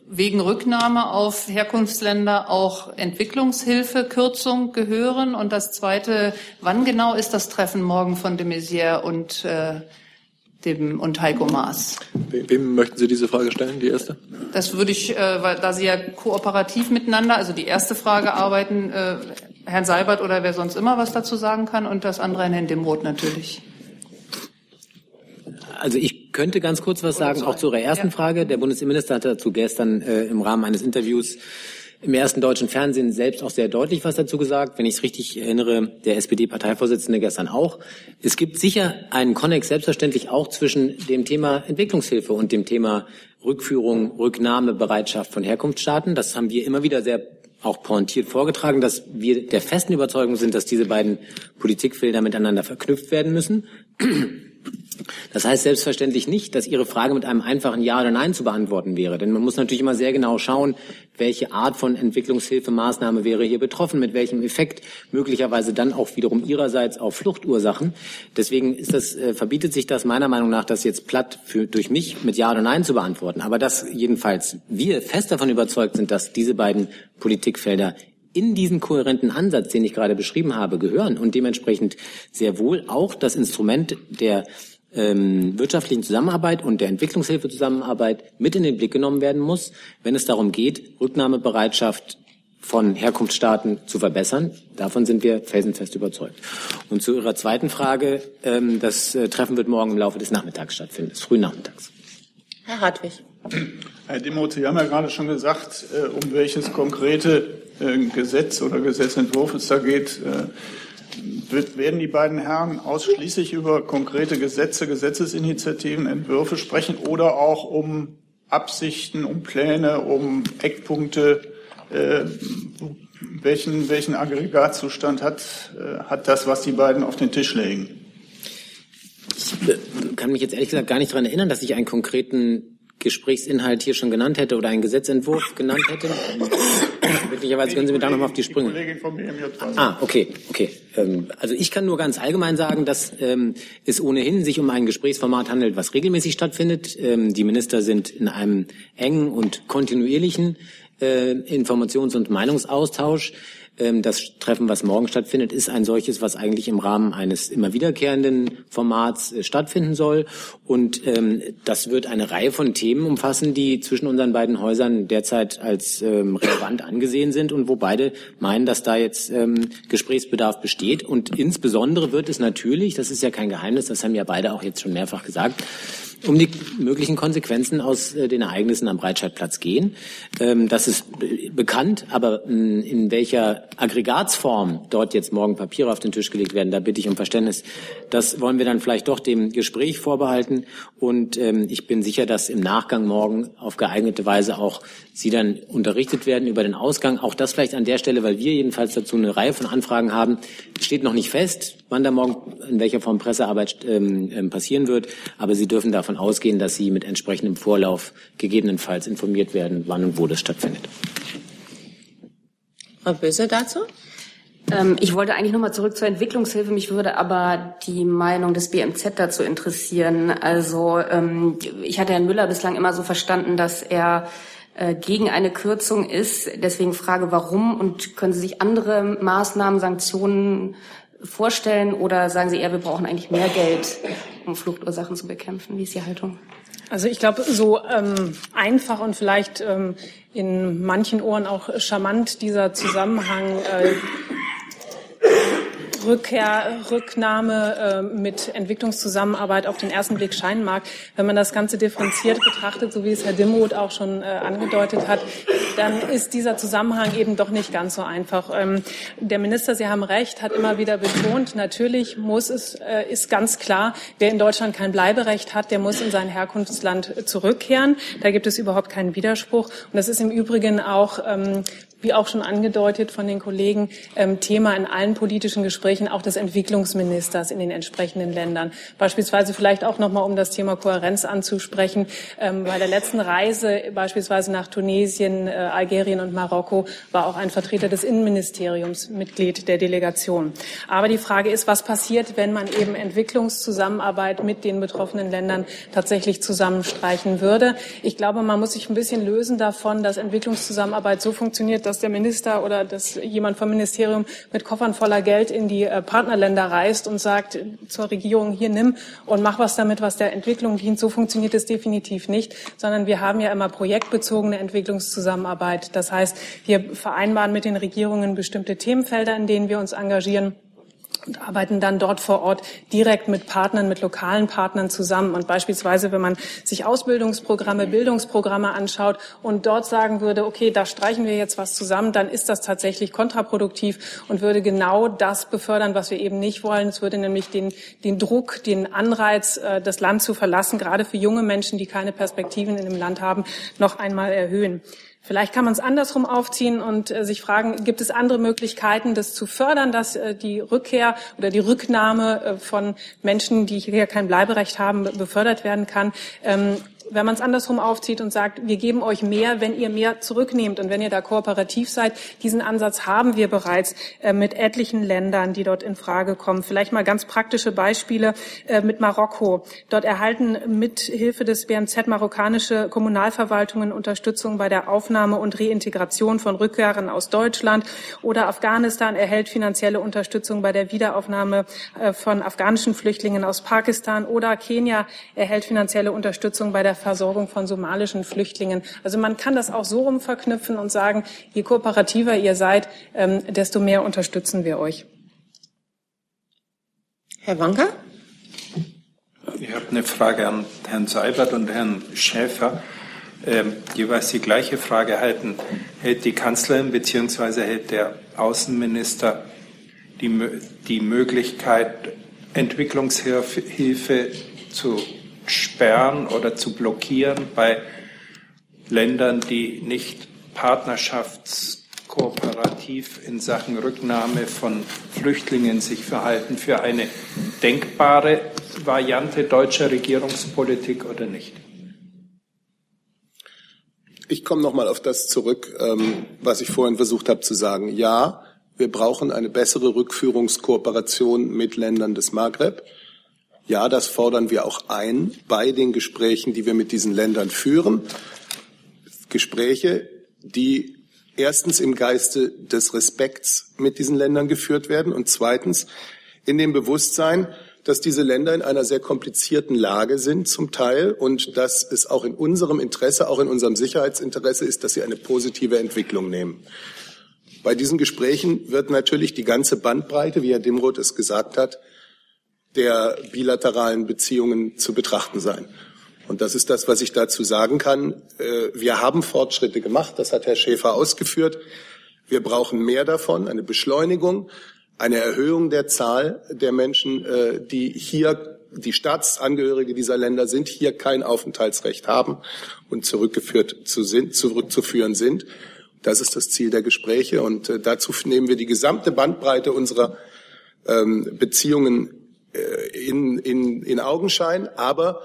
wegen Rücknahme auf Herkunftsländer auch Entwicklungshilfekürzung gehören? Und das Zweite, wann genau ist das Treffen morgen von de Maizière und äh, dem und Heiko Maas. Wem möchten Sie diese Frage stellen, die erste? Das würde ich, äh, weil, da Sie ja kooperativ miteinander, also die erste Frage arbeiten, äh, Herrn Seibert oder wer sonst immer was dazu sagen kann und das andere an Herrn Demroth natürlich. Also ich könnte ganz kurz was sagen, auch zu Ihrer ersten ja. Frage. Der Bundesinnenminister hatte dazu gestern äh, im Rahmen eines Interviews im ersten deutschen Fernsehen selbst auch sehr deutlich was dazu gesagt. Wenn ich es richtig erinnere, der SPD-Parteivorsitzende gestern auch. Es gibt sicher einen Konnex selbstverständlich auch zwischen dem Thema Entwicklungshilfe und dem Thema Rückführung, Rücknahmebereitschaft von Herkunftsstaaten. Das haben wir immer wieder sehr auch pointiert vorgetragen, dass wir der festen Überzeugung sind, dass diese beiden Politikfelder miteinander verknüpft werden müssen. Das heißt selbstverständlich nicht, dass Ihre Frage mit einem einfachen Ja oder Nein zu beantworten wäre. Denn man muss natürlich immer sehr genau schauen, welche Art von Entwicklungshilfemaßnahme wäre hier betroffen, mit welchem Effekt, möglicherweise dann auch wiederum Ihrerseits auf Fluchtursachen. Deswegen ist das, äh, verbietet sich das meiner Meinung nach, das jetzt platt für, durch mich mit Ja oder Nein zu beantworten. Aber dass jedenfalls wir fest davon überzeugt sind, dass diese beiden Politikfelder in diesen kohärenten Ansatz, den ich gerade beschrieben habe, gehören und dementsprechend sehr wohl auch das Instrument der ähm, wirtschaftlichen Zusammenarbeit und der Entwicklungshilfezusammenarbeit mit in den Blick genommen werden muss, wenn es darum geht, Rücknahmebereitschaft von Herkunftsstaaten zu verbessern. Davon sind wir felsenfest überzeugt. Und zu Ihrer zweiten Frage, ähm, das äh, Treffen wird morgen im Laufe des Nachmittags stattfinden, des frühen Nachmittags. Herr Hartwig. Herr Demoth, Sie haben ja gerade schon gesagt, äh, um welches konkrete äh, Gesetz oder Gesetzentwurf es da geht. Äh, werden die beiden Herren ausschließlich über konkrete Gesetze, Gesetzesinitiativen, Entwürfe sprechen oder auch um Absichten, um Pläne, um Eckpunkte? Äh, welchen, welchen Aggregatzustand hat, äh, hat das, was die beiden auf den Tisch legen? Ich kann mich jetzt ehrlich gesagt gar nicht daran erinnern, dass ich einen konkreten Gesprächsinhalt hier schon genannt hätte oder einen Gesetzentwurf genannt hätte. Möglicherweise können Sie mir da nochmal auf die Sprünge. Ah, okay, okay. Ähm, also ich kann nur ganz allgemein sagen, dass ähm, es ohnehin sich um ein Gesprächsformat handelt, was regelmäßig stattfindet. Ähm, die Minister sind in einem engen und kontinuierlichen äh, Informations- und Meinungsaustausch. Ähm, das Treffen, was morgen stattfindet, ist ein solches, was eigentlich im Rahmen eines immer wiederkehrenden Formats äh, stattfinden soll. Und ähm, das wird eine Reihe von Themen umfassen, die zwischen unseren beiden Häusern derzeit als ähm, relevant angesehen sind und wo beide meinen, dass da jetzt Gesprächsbedarf besteht. Und insbesondere wird es natürlich, das ist ja kein Geheimnis, das haben ja beide auch jetzt schon mehrfach gesagt, um die möglichen Konsequenzen aus äh, den Ereignissen am Breitscheidplatz gehen. Ähm, das ist bekannt, aber in welcher Aggregatsform dort jetzt morgen Papiere auf den Tisch gelegt werden, da bitte ich um Verständnis. Das wollen wir dann vielleicht doch dem Gespräch vorbehalten. Und ähm, ich bin sicher, dass im Nachgang morgen auf geeignete Weise auch Sie dann unterrichtet werden über den Ausgang. Auch das vielleicht an der Stelle, weil wir jedenfalls dazu eine Reihe von Anfragen haben, steht noch nicht fest, wann da morgen in welcher Form Pressearbeit ähm, passieren wird. Aber Sie dürfen davon ausgehen, dass Sie mit entsprechendem Vorlauf gegebenenfalls informiert werden, wann und wo das stattfindet. Frau Böse dazu? Ähm, ich wollte eigentlich nochmal zurück zur Entwicklungshilfe. Mich würde aber die Meinung des BMZ dazu interessieren. Also ähm, ich hatte Herrn Müller bislang immer so verstanden, dass er gegen eine Kürzung ist. Deswegen frage, warum und können Sie sich andere Maßnahmen, Sanktionen vorstellen oder sagen Sie eher, wir brauchen eigentlich mehr Geld, um Fluchtursachen zu bekämpfen? Wie ist die Haltung? Also ich glaube, so ähm, einfach und vielleicht ähm, in manchen Ohren auch charmant dieser Zusammenhang äh, Rückkehr, Rücknahme äh, mit Entwicklungszusammenarbeit auf den ersten Blick scheinen mag. Wenn man das Ganze differenziert betrachtet, so wie es Herr Dimroth auch schon äh, angedeutet hat, dann ist dieser Zusammenhang eben doch nicht ganz so einfach. Ähm, der Minister, Sie haben recht, hat immer wieder betont, natürlich muss es, äh, ist ganz klar, wer in Deutschland kein Bleiberecht hat, der muss in sein Herkunftsland zurückkehren. Da gibt es überhaupt keinen Widerspruch. Und das ist im Übrigen auch ähm, wie auch schon angedeutet von den Kollegen, ähm, Thema in allen politischen Gesprächen auch des Entwicklungsministers in den entsprechenden Ländern. Beispielsweise vielleicht auch noch mal, um das Thema Kohärenz anzusprechen. Ähm, bei der letzten Reise beispielsweise nach Tunesien, äh, Algerien und Marokko war auch ein Vertreter des Innenministeriums Mitglied der Delegation. Aber die Frage ist, was passiert, wenn man eben Entwicklungszusammenarbeit mit den betroffenen Ländern tatsächlich zusammenstreichen würde? Ich glaube, man muss sich ein bisschen lösen davon, dass Entwicklungszusammenarbeit so funktioniert, dass dass der Minister oder dass jemand vom Ministerium mit Koffern voller Geld in die äh, Partnerländer reist und sagt zur Regierung, hier nimm und mach was damit, was der Entwicklung dient. So funktioniert es definitiv nicht, sondern wir haben ja immer projektbezogene Entwicklungszusammenarbeit. Das heißt, wir vereinbaren mit den Regierungen bestimmte Themenfelder, in denen wir uns engagieren und arbeiten dann dort vor Ort direkt mit Partnern, mit lokalen Partnern zusammen. Und beispielsweise, wenn man sich Ausbildungsprogramme, Bildungsprogramme anschaut und dort sagen würde, okay, da streichen wir jetzt was zusammen, dann ist das tatsächlich kontraproduktiv und würde genau das befördern, was wir eben nicht wollen. Es würde nämlich den, den Druck, den Anreiz, äh, das Land zu verlassen, gerade für junge Menschen, die keine Perspektiven in dem Land haben, noch einmal erhöhen. Vielleicht kann man es andersrum aufziehen und äh, sich fragen, gibt es andere Möglichkeiten, das zu fördern, dass äh, die Rückkehr oder die Rücknahme äh, von Menschen, die hier kein Bleiberecht haben, befördert werden kann. Ähm, wenn man es andersrum aufzieht und sagt, wir geben euch mehr, wenn ihr mehr zurücknehmt und wenn ihr da kooperativ seid, diesen Ansatz haben wir bereits äh, mit etlichen Ländern, die dort in Frage kommen. Vielleicht mal ganz praktische Beispiele äh, mit Marokko. Dort erhalten mit Hilfe des BMZ marokkanische Kommunalverwaltungen Unterstützung bei der Aufnahme und Reintegration von Rückkehrern aus Deutschland oder Afghanistan erhält finanzielle Unterstützung bei der Wiederaufnahme äh, von afghanischen Flüchtlingen aus Pakistan oder Kenia erhält finanzielle Unterstützung bei der der Versorgung von somalischen Flüchtlingen. Also man kann das auch so rum verknüpfen und sagen, je kooperativer ihr seid, ähm, desto mehr unterstützen wir euch. Herr Wanka? Ich habe eine Frage an Herrn Seibert und Herrn Schäfer. Ähm, jeweils die gleiche Frage halten. Hält die Kanzlerin bzw. hält der Außenminister die, die Möglichkeit, Entwicklungshilfe zu sperren oder zu blockieren bei Ländern, die nicht partnerschaftskooperativ in Sachen Rücknahme von Flüchtlingen sich verhalten, für eine denkbare Variante deutscher Regierungspolitik oder nicht? Ich komme noch mal auf das zurück, ähm, was ich vorhin versucht habe zu sagen. Ja, wir brauchen eine bessere Rückführungskooperation mit Ländern des Maghreb. Ja, das fordern wir auch ein bei den Gesprächen, die wir mit diesen Ländern führen. Gespräche, die erstens im Geiste des Respekts mit diesen Ländern geführt werden und zweitens in dem Bewusstsein, dass diese Länder in einer sehr komplizierten Lage sind zum Teil und dass es auch in unserem Interesse, auch in unserem Sicherheitsinteresse ist, dass sie eine positive Entwicklung nehmen. Bei diesen Gesprächen wird natürlich die ganze Bandbreite, wie Herr Dimroth es gesagt hat, der bilateralen Beziehungen zu betrachten sein. Und das ist das, was ich dazu sagen kann. Äh, wir haben Fortschritte gemacht, das hat Herr Schäfer ausgeführt. Wir brauchen mehr davon, eine Beschleunigung, eine Erhöhung der Zahl der Menschen, äh, die hier, die Staatsangehörige dieser Länder sind, hier kein Aufenthaltsrecht haben und zurückgeführt zu sind, zurückzuführen sind. Das ist das Ziel der Gespräche und äh, dazu nehmen wir die gesamte Bandbreite unserer ähm, Beziehungen in, in, in Augenschein, aber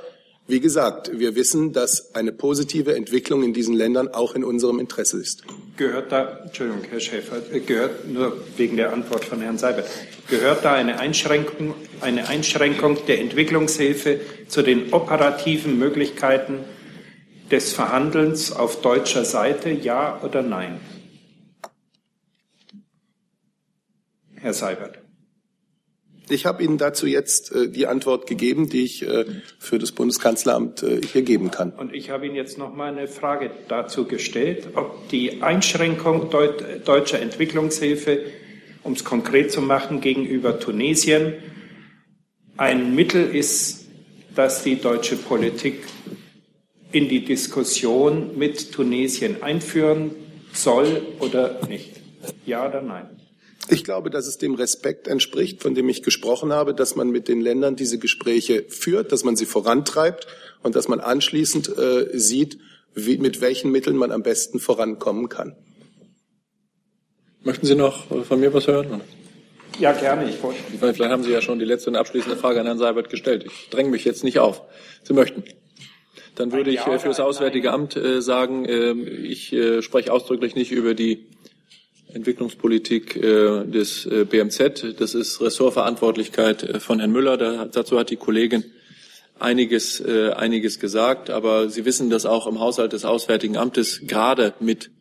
wie gesagt, wir wissen, dass eine positive Entwicklung in diesen Ländern auch in unserem Interesse ist. Gehört da, Entschuldigung, Herr Schäfer, äh, gehört nur wegen der Antwort von Herrn Seibert, gehört da eine Einschränkung, eine Einschränkung der Entwicklungshilfe zu den operativen Möglichkeiten des Verhandelns auf deutscher Seite, ja oder nein? Herr Seibert. Ich habe Ihnen dazu jetzt äh, die Antwort gegeben, die ich äh, für das Bundeskanzleramt äh, hier geben kann. Und ich habe Ihnen jetzt noch mal eine Frage dazu gestellt, ob die Einschränkung deut deutscher Entwicklungshilfe, um es konkret zu machen, gegenüber Tunesien ein Mittel ist, das die deutsche Politik in die Diskussion mit Tunesien einführen soll oder nicht? Ja oder nein? Ich glaube, dass es dem Respekt entspricht, von dem ich gesprochen habe, dass man mit den Ländern diese Gespräche führt, dass man sie vorantreibt und dass man anschließend äh, sieht, wie, mit welchen Mitteln man am besten vorankommen kann. Möchten Sie noch von mir was hören? Ja, gerne. Ich wollte. Vielleicht haben Sie ja schon die letzte und abschließende Frage an Herrn Seibert gestellt. Ich dränge mich jetzt nicht auf. Sie möchten. Dann würde ich äh, für das Auswärtige Amt äh, sagen, äh, ich äh, spreche ausdrücklich nicht über die Entwicklungspolitik äh, des äh, BMZ. Das ist Ressortverantwortlichkeit äh, von Herrn Müller. Da, dazu hat die Kollegin einiges, einiges gesagt. Aber Sie wissen, dass auch im Haushalt des Auswärtigen Amtes gerade mit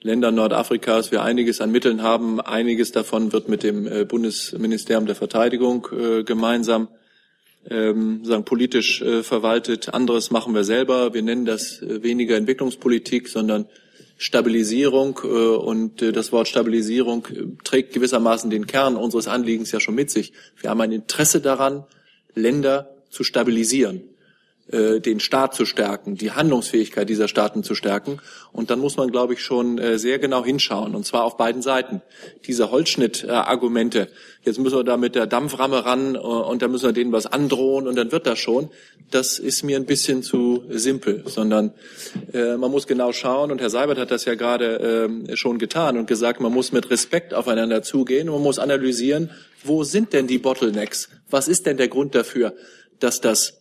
Ländern Nordafrikas wir einiges an Mitteln haben. Einiges davon wird mit dem Bundesministerium der Verteidigung gemeinsam ähm, sagen, politisch äh, verwaltet. Anderes machen wir selber. Wir nennen das weniger Entwicklungspolitik, sondern Stabilisierung äh, und äh, das Wort Stabilisierung äh, trägt gewissermaßen den Kern unseres Anliegens ja schon mit sich. Wir haben ein Interesse daran, Länder zu stabilisieren. Äh, den Staat zu stärken, die Handlungsfähigkeit dieser Staaten zu stärken. Und dann muss man, glaube ich, schon äh, sehr genau hinschauen, und zwar auf beiden Seiten. Diese Holzschnitt-Argumente, jetzt müssen wir da mit der Dampframme ran äh, und dann müssen wir denen was androhen und dann wird das schon, das ist mir ein bisschen zu simpel, sondern äh, man muss genau schauen, und Herr Seibert hat das ja gerade äh, schon getan und gesagt, man muss mit Respekt aufeinander zugehen und man muss analysieren, wo sind denn die Bottlenecks? Was ist denn der Grund dafür, dass das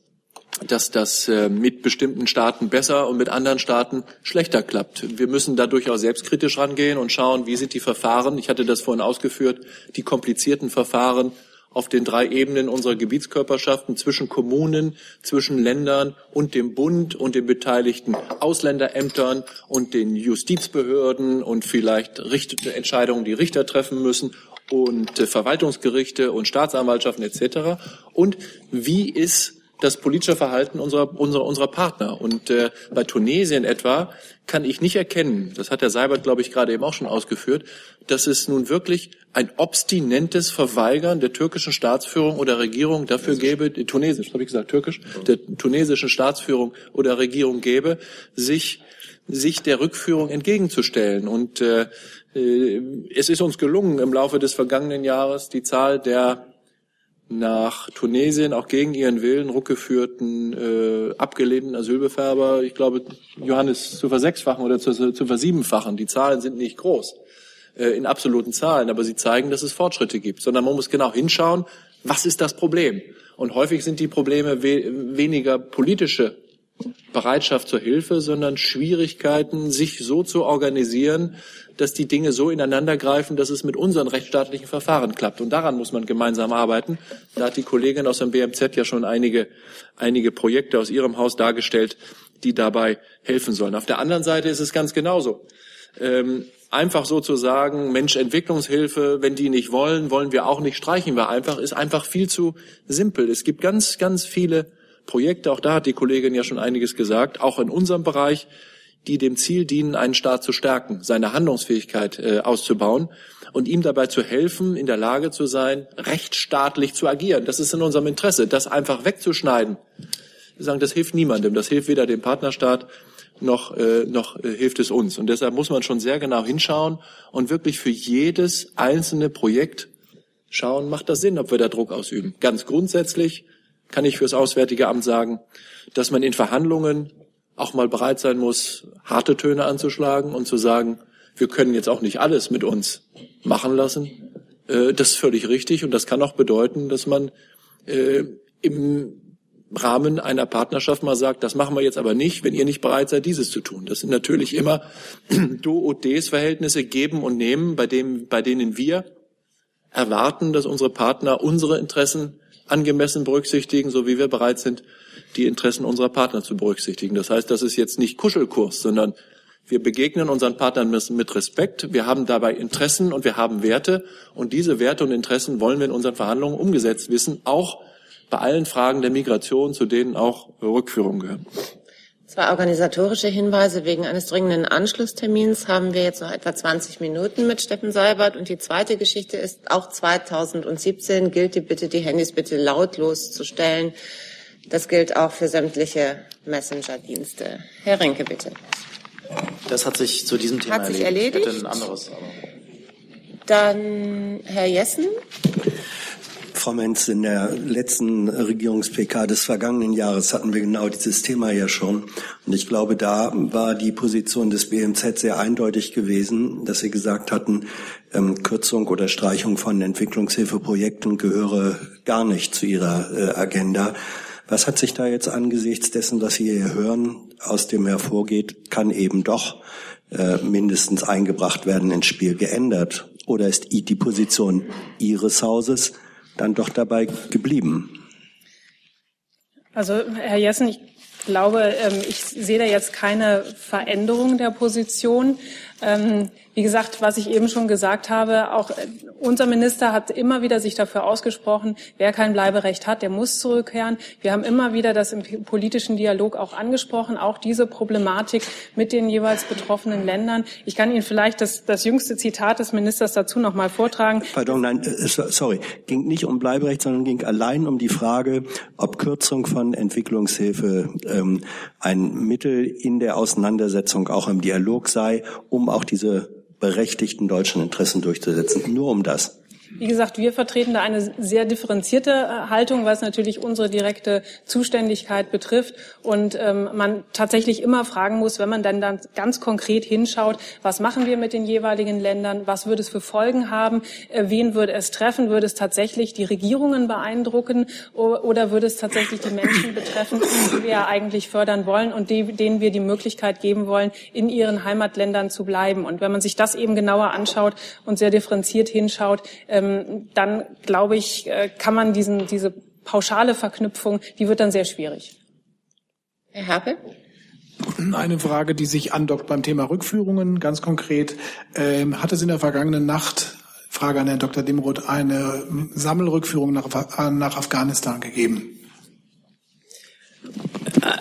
dass das äh, mit bestimmten Staaten besser und mit anderen Staaten schlechter klappt. Wir müssen da durchaus selbstkritisch rangehen und schauen, wie sind die Verfahren, ich hatte das vorhin ausgeführt, die komplizierten Verfahren auf den drei Ebenen unserer Gebietskörperschaften zwischen Kommunen, zwischen Ländern und dem Bund und den beteiligten Ausländerämtern und den Justizbehörden und vielleicht Entscheidungen, die Richter treffen müssen und äh, Verwaltungsgerichte und Staatsanwaltschaften etc. Und wie ist das politische Verhalten unserer, unserer, unserer Partner. Und äh, bei Tunesien etwa kann ich nicht erkennen, das hat der Seibert, glaube ich, gerade eben auch schon ausgeführt, dass es nun wirklich ein obstinentes Verweigern der türkischen Staatsführung oder Regierung dafür gäbe, die tunesisch, habe ich gesagt, türkisch, der tunesischen Staatsführung oder Regierung gäbe, sich sich der Rückführung entgegenzustellen. Und äh, äh es ist uns gelungen, im Laufe des vergangenen Jahres die Zahl der nach Tunesien auch gegen ihren Willen rückgeführten, äh, abgelehnten Asylbewerber, ich glaube, Johannes zu versechsfachen oder zu, zu versiebenfachen. Die Zahlen sind nicht groß äh, in absoluten Zahlen, aber sie zeigen, dass es Fortschritte gibt, sondern man muss genau hinschauen, was ist das Problem? Und häufig sind die Probleme we weniger politische Bereitschaft zur Hilfe, sondern Schwierigkeiten, sich so zu organisieren, dass die Dinge so ineinandergreifen, dass es mit unseren rechtsstaatlichen Verfahren klappt. Und daran muss man gemeinsam arbeiten. Da hat die Kollegin aus dem BMZ ja schon einige, einige Projekte aus ihrem Haus dargestellt, die dabei helfen sollen. Auf der anderen Seite ist es ganz genauso. Ähm, einfach so zu sagen, Mensch, Entwicklungshilfe, wenn die nicht wollen, wollen wir auch nicht, streichen wir einfach, ist einfach viel zu simpel. Es gibt ganz, ganz viele Projekte, auch da hat die Kollegin ja schon einiges gesagt, auch in unserem Bereich, die dem Ziel dienen, einen Staat zu stärken, seine Handlungsfähigkeit äh, auszubauen und ihm dabei zu helfen, in der Lage zu sein, rechtsstaatlich zu agieren. Das ist in unserem Interesse, das einfach wegzuschneiden. Wir sagen, das hilft niemandem, das hilft weder dem Partnerstaat noch, äh, noch äh, hilft es uns. Und deshalb muss man schon sehr genau hinschauen und wirklich für jedes einzelne Projekt schauen, macht das Sinn, ob wir da Druck ausüben. Ganz grundsätzlich kann ich fürs Auswärtige Amt sagen, dass man in Verhandlungen auch mal bereit sein muss, harte Töne anzuschlagen und zu sagen, wir können jetzt auch nicht alles mit uns machen lassen. Äh, das ist völlig richtig und das kann auch bedeuten, dass man äh, im Rahmen einer Partnerschaft mal sagt, das machen wir jetzt aber nicht, wenn ihr nicht bereit seid, dieses zu tun. Das sind natürlich immer Do- und Des-Verhältnisse geben und nehmen, bei, dem, bei denen wir erwarten, dass unsere Partner unsere Interessen angemessen berücksichtigen, so wie wir bereit sind, die Interessen unserer Partner zu berücksichtigen. Das heißt, das ist jetzt nicht Kuschelkurs, sondern wir begegnen unseren Partnern mit Respekt. Wir haben dabei Interessen und wir haben Werte. Und diese Werte und Interessen wollen wir in unseren Verhandlungen umgesetzt wissen, auch bei allen Fragen der Migration, zu denen auch Rückführungen gehören. Zwei organisatorische Hinweise. Wegen eines dringenden Anschlusstermins haben wir jetzt noch etwa 20 Minuten mit Steffen Seibert. Und die zweite Geschichte ist, auch 2017 gilt die Bitte, die Handys bitte lautlos zu stellen. Das gilt auch für sämtliche Messenger-Dienste. Herr Rinke, bitte. Das hat sich zu diesem Thema Hat sich erledigt. Ich erledigt? hätte ein anderes. Dann Herr Jessen. Frau Menz, in der letzten Regierungs-PK des vergangenen Jahres hatten wir genau dieses Thema ja schon. Und ich glaube, da war die Position des BMZ sehr eindeutig gewesen, dass sie gesagt hatten, ähm, Kürzung oder Streichung von Entwicklungshilfeprojekten gehöre gar nicht zu ihrer äh, Agenda. Was hat sich da jetzt angesichts dessen, was Sie hier hören, aus dem hervorgeht, kann eben doch äh, mindestens eingebracht werden ins Spiel geändert? Oder ist die Position Ihres Hauses dann doch dabei geblieben? Also Herr Jessen, ich glaube, ähm, ich sehe da jetzt keine Veränderung der Position. Wie gesagt, was ich eben schon gesagt habe, auch äh, unser Minister hat immer wieder sich dafür ausgesprochen, wer kein Bleiberecht hat, der muss zurückkehren. Wir haben immer wieder das im politischen Dialog auch angesprochen, auch diese Problematik mit den jeweils betroffenen Ländern. Ich kann Ihnen vielleicht das, das jüngste Zitat des Ministers dazu noch mal vortragen. Pardon, nein, äh, so- sorry, ging nicht um Bleiberecht, sondern ging allein um die Frage, ob Kürzung von Entwicklungshilfe ähm, ein Mittel in der Auseinandersetzung auch im Dialog sei, um auch diese berechtigten deutschen Interessen durchzusetzen. Nur um das. Wie gesagt, wir vertreten da eine sehr differenzierte äh, Haltung, was natürlich unsere direkte Zuständigkeit betrifft. Und ähm, man tatsächlich immer fragen muss, wenn man dann, dann ganz konkret hinschaut, was machen wir mit den jeweiligen Ländern, was würde es für Folgen haben, äh, wen würde es treffen, würde es tatsächlich die Regierungen beeindrucken oder würde es tatsächlich die Menschen betreffen, die wir ja eigentlich fördern wollen und die, denen wir die Möglichkeit geben wollen, in ihren Heimatländern zu bleiben. Und wenn man sich das eben genauer anschaut und sehr differenziert hinschaut, ähm, dann glaube ich, äh, kann man diesen, diese pauschale Verknüpfung, die wird dann sehr schwierig. Herr Herpel? Eine Frage, die sich andockt beim Thema Rückführungen, ganz konkret. Ähm, hat es in der vergangenen Nacht, Frage an Herrn Dr. Dimroth, eine Sammelrückführung nach, nach Afghanistan gegeben?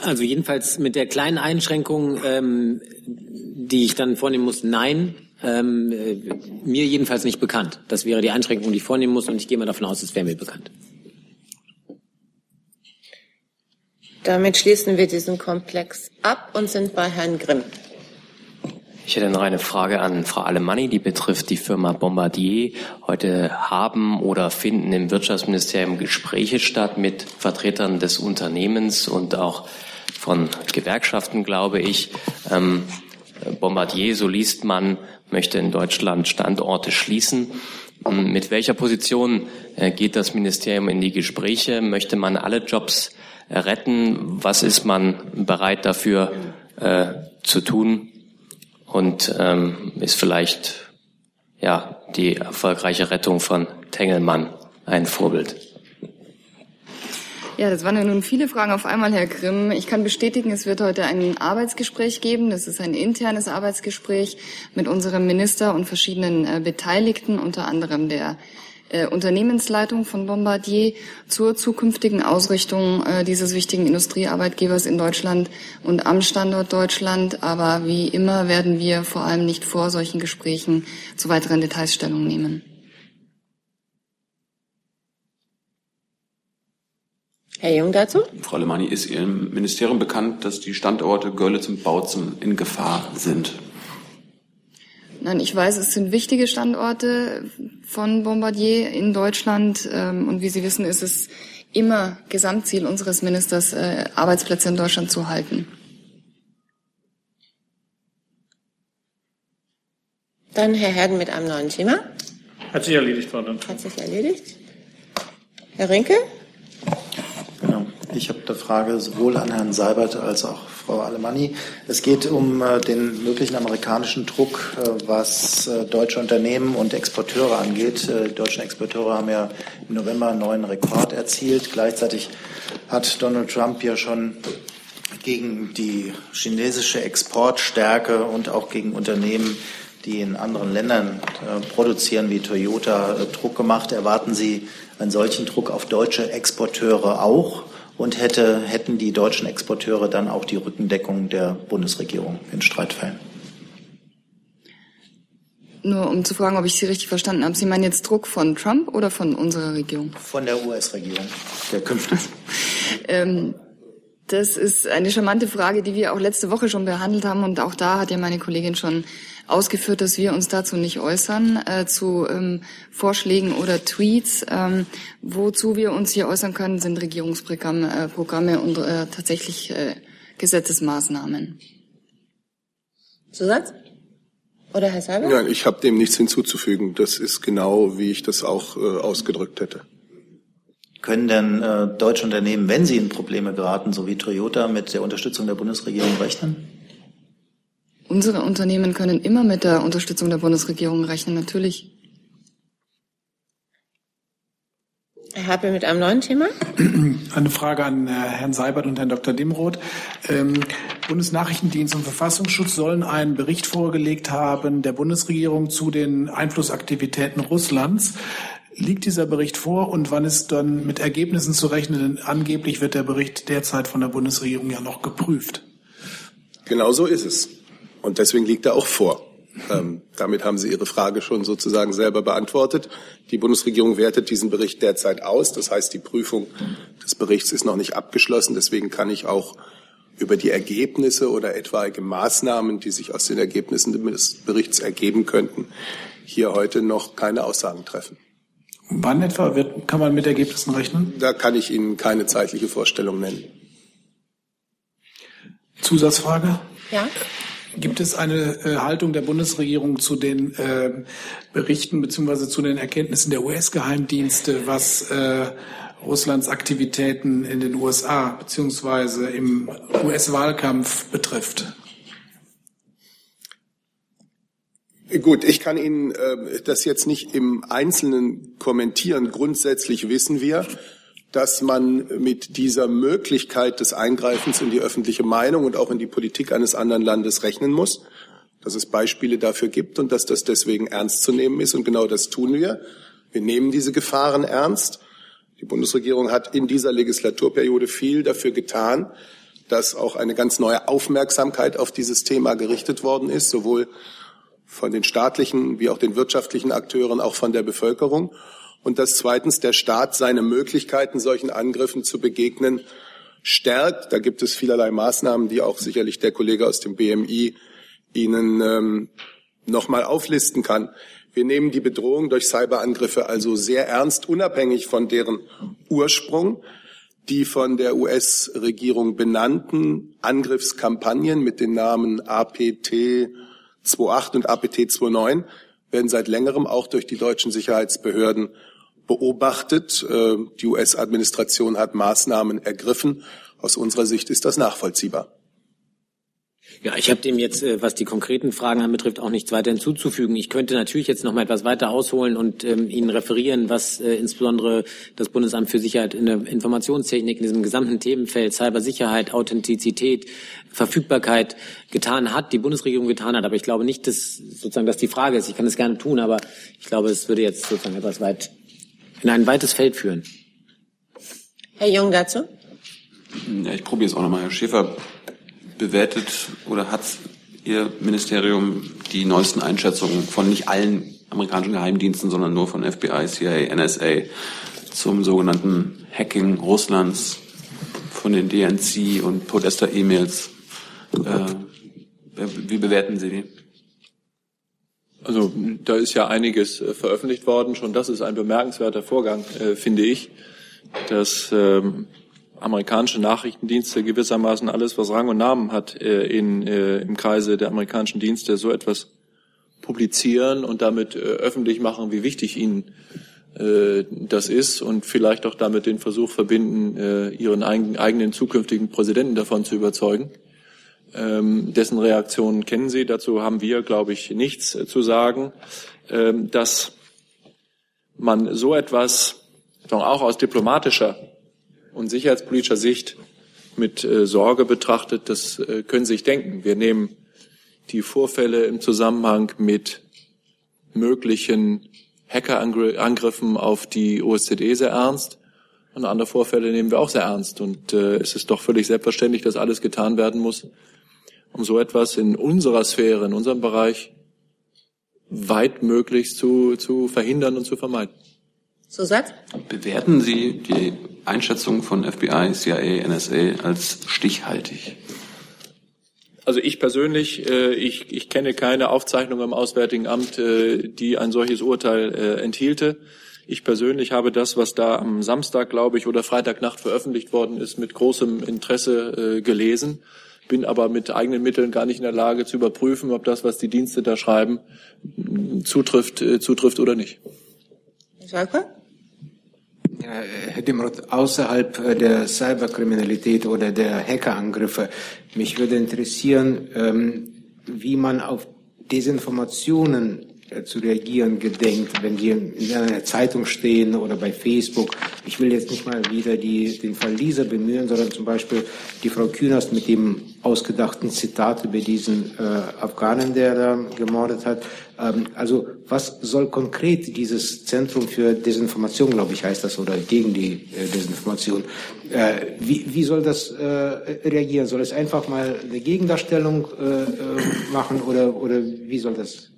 Also jedenfalls mit der kleinen Einschränkung, ähm, die ich dann vornehmen muss, nein. Ähm, äh, mir jedenfalls nicht bekannt. Das wäre die Einschränkung, die ich vornehmen muss, und ich gehe mal davon aus, es wäre mir bekannt. Damit schließen wir diesen Komplex ab und sind bei Herrn Grimm. Ich hätte noch eine Frage an Frau Alemanni, die betrifft die Firma Bombardier. Heute haben oder finden im Wirtschaftsministerium Gespräche statt mit Vertretern des Unternehmens und auch von Gewerkschaften, glaube ich. Ähm, Bombardier, so liest man, möchte in Deutschland Standorte schließen. Ähm, Mit welcher Position äh, geht das Ministerium in die Gespräche? Möchte man alle Jobs äh, retten? Was ist man bereit dafür äh, zu tun? und ähm, ist vielleicht ja die erfolgreiche Rettung von Tengelmann ein Vorbild. Ja, das waren ja nun viele Fragen auf einmal, Herr Grimm. Ich kann bestätigen, es wird heute ein Arbeitsgespräch geben. Das ist ein internes Arbeitsgespräch mit unserem Minister und verschiedenen äh, Beteiligten, unter anderem der äh, Unternehmensleitung von Bombardier zur zukünftigen Ausrichtung äh, dieses wichtigen Industriearbeitgebers in Deutschland und am Standort Deutschland. Aber wie immer werden wir vor allem nicht vor solchen Gesprächen zu weiteren Details Stellung nehmen. Herr Jung dazu? Frau Alemanni, ist Ihrem Ministerium bekannt, dass die Standorte Görlitz und Bautzen in Gefahr sind? Nein, ich weiß, es sind wichtige Standorte von Bombardier in Deutschland. Ähm, und wie Sie wissen, ist es immer Gesamtziel unseres Ministers, äh, Arbeitsplätze in Deutschland zu halten. Dann Herr Herden mit einem neuen Thema. Hat sich erledigt, Frau. Hat sich erledigt. Herr Rinke? Ich habe eine Frage sowohl an Herrn Seibert als auch Frau Alemanni. Es geht um äh, den möglichen amerikanischen Druck, äh, was äh, deutsche Unternehmen und Exporteure angeht. Die deutschen Exporteure haben ja im November einen neuen Rekord erzielt. Gleichzeitig hat Donald Trump ja schon gegen die chinesische Exportstärke und auch gegen Unternehmen, die in anderen Ländern produzieren, wie Toyota, Druck gemacht. Erwarten Sie einen solchen Druck auf deutsche Exporteure auch? Und hätte, hätten die deutschen Exporteure dann auch die Rückendeckung der Bundesregierung in Streitfällen. Nur um zu fragen, ob ich Sie richtig verstanden habe. Sie meinen jetzt Druck von Trump oder von unserer Regierung? Von der US-Regierung, der künftig. ähm, das ist eine charmante Frage, die wir auch letzte Woche schon behandelt haben. Und auch da hat ja meine Kollegin schon ausgeführt, dass wir uns dazu nicht äußern, äh, zu ähm, Vorschlägen oder Tweets. Ähm, wozu wir uns hier äußern können, sind Regierungsprogramme äh, Programme und äh, tatsächlich äh, Gesetzesmaßnahmen. Zusatz? Oder Herr Seiber? Nein, ich habe dem nichts hinzuzufügen. Das ist genau, wie ich das auch äh, ausgedrückt hätte. Können denn äh, deutsche Unternehmen, wenn sie in Probleme geraten, so wie Toyota, mit der Unterstützung der Bundesregierung rechnen? Unsere Unternehmen können immer mit der Unterstützung der Bundesregierung rechnen, natürlich. Herr Happel mit einem neuen Thema. Eine Frage an äh, Herrn Seibert und Herrn Dr. Dimroth. Ähm, Bundesnachrichtendienst und Verfassungsschutz sollen einen Bericht vorgelegt haben der Bundesregierung zu den Einflussaktivitäten Russlands. Liegt dieser Bericht vor und wann ist dann mit Ergebnissen zu rechnen? Denn angeblich wird der Bericht derzeit von der Bundesregierung ja noch geprüft. Genau so ist es. Und deswegen liegt er auch vor. Ähm, damit haben Sie Ihre Frage schon sozusagen selber beantwortet. Die Bundesregierung wertet diesen Bericht derzeit aus. Das heißt, die Prüfung des Berichts ist noch nicht abgeschlossen. Deswegen kann ich auch über die Ergebnisse oder etwaige Maßnahmen, die sich aus den Ergebnissen des Berichts ergeben könnten, hier heute noch keine Aussagen treffen. Wann etwa wird, kann man mit Ergebnissen rechnen? Da kann ich Ihnen keine zeitliche Vorstellung nennen. Zusatzfrage? Ja. Gibt es eine äh, Haltung der Bundesregierung zu den äh, Berichten beziehungsweise zu den Erkenntnissen der US-Geheimdienste, was äh, Russlands Aktivitäten in den USA beziehungsweise im US-Wahlkampf betrifft? Gut, ich kann Ihnen äh, das jetzt nicht im Einzelnen kommentieren. Grundsätzlich wissen wir, dass man mit dieser Möglichkeit des Eingreifens in die öffentliche Meinung und auch in die Politik eines anderen Landes rechnen muss, dass es Beispiele dafür gibt und dass das deswegen ernst zu nehmen ist. Und genau das tun wir. Wir nehmen diese Gefahren ernst. Die Bundesregierung hat in dieser Legislaturperiode viel dafür getan, dass auch eine ganz neue Aufmerksamkeit auf dieses Thema gerichtet worden ist, sowohl von den staatlichen wie auch den wirtschaftlichen Akteuren, auch von der Bevölkerung und dass zweitens der Staat seine Möglichkeiten, solchen Angriffen zu begegnen, stärkt. Da gibt es vielerlei Maßnahmen, die auch sicherlich der Kollege aus dem BMI Ihnen ähm, nochmal auflisten kann. Wir nehmen die Bedrohung durch Cyberangriffe also sehr ernst, unabhängig von deren Ursprung. Die von der US-Regierung benannten Angriffskampagnen mit den Namen APT 28 und APT 29 werden seit längerem auch durch die deutschen Sicherheitsbehörden beobachtet. Äh, die US-Administration hat Maßnahmen ergriffen. Aus unserer Sicht ist das nachvollziehbar. Ja, ich habe dem jetzt, äh, was die konkreten Fragen anbetrifft, auch nichts weiter hinzuzufügen. Ich könnte natürlich jetzt noch mal etwas weiter ausholen und ähm, Ihnen referieren, was äh, insbesondere das Bundesamt für Sicherheit in der Informationstechnik in diesem gesamten Themenfeld Cybersicherheit, Authentizität, Verfügbarkeit getan hat, die Bundesregierung getan hat. Aber ich glaube nicht, dass sozusagen das die Frage ist. Ich kann es gerne tun, aber ich glaube, es würde jetzt sozusagen etwas weit in ein weites Feld führen. Herr Jung dazu? Ja, ich probiere es auch nochmal. Herr Schäfer, bewertet oder hat Ihr Ministerium die neuesten Einschätzungen von nicht allen amerikanischen Geheimdiensten, sondern nur von FBI, CIA, NSA zum sogenannten Hacking Russlands von den DNC und Podesta-E-Mails? Äh, wie bewerten Sie die? Also da ist ja einiges äh, veröffentlicht worden. Schon das ist ein bemerkenswerter Vorgang, äh, finde ich, dass ähm, amerikanische Nachrichtendienste gewissermaßen alles, was Rang und Namen hat, äh, in, äh, im Kreise der amerikanischen Dienste so etwas publizieren und damit äh, öffentlich machen, wie wichtig ihnen äh, das ist und vielleicht auch damit den Versuch verbinden, äh, ihren eigenen zukünftigen Präsidenten davon zu überzeugen. Ähm, dessen Reaktionen kennen Sie. Dazu haben wir, glaube ich, nichts äh, zu sagen. Ähm, dass man so etwas auch aus diplomatischer und sicherheitspolitischer Sicht mit äh, Sorge betrachtet, das äh, können Sie sich denken. Wir nehmen die Vorfälle im Zusammenhang mit möglichen Hackerangriffen auf die OSZE sehr ernst. Und andere Vorfälle nehmen wir auch sehr ernst. Und äh, es ist doch völlig selbstverständlich, dass alles getan werden muss, um so etwas in unserer Sphäre, in unserem Bereich weit möglichst zu, zu verhindern und zu vermeiden. Zusatz? Bewerten Sie die Einschätzung von FBI, CIA, NSA als stichhaltig? Also ich persönlich, äh, ich, ich kenne keine Aufzeichnung im Auswärtigen Amt, äh, die ein solches Urteil äh, enthielte. Ich persönlich habe das, was da am Samstag, glaube ich, oder Freitagnacht veröffentlicht worden ist, mit großem Interesse äh, gelesen, bin aber mit eigenen Mitteln gar nicht in der Lage zu überprüfen, ob das, was die Dienste da schreiben, zutrifft, äh, zutrifft oder nicht. Schalke? Herr Dimroth, außerhalb äh, der Cyberkriminalität oder der Hackerangriffe, mich würde interessieren, ähm, wie man auf Desinformationen zu reagieren gedenkt, wenn die in einer Zeitung stehen oder bei Facebook. Ich will jetzt nicht mal wieder die, den Fall Lisa bemühen, sondern zum Beispiel die Frau Künast mit dem ausgedachten Zitat über diesen äh, Afghanen, der da gemordet hat. Ähm, also was soll konkret dieses Zentrum für Desinformation, glaube ich, heißt das, oder gegen die äh, Desinformation, äh, wie, wie soll das äh, reagieren? Soll es einfach mal eine Gegendarstellung äh, äh, machen oder, oder wie soll das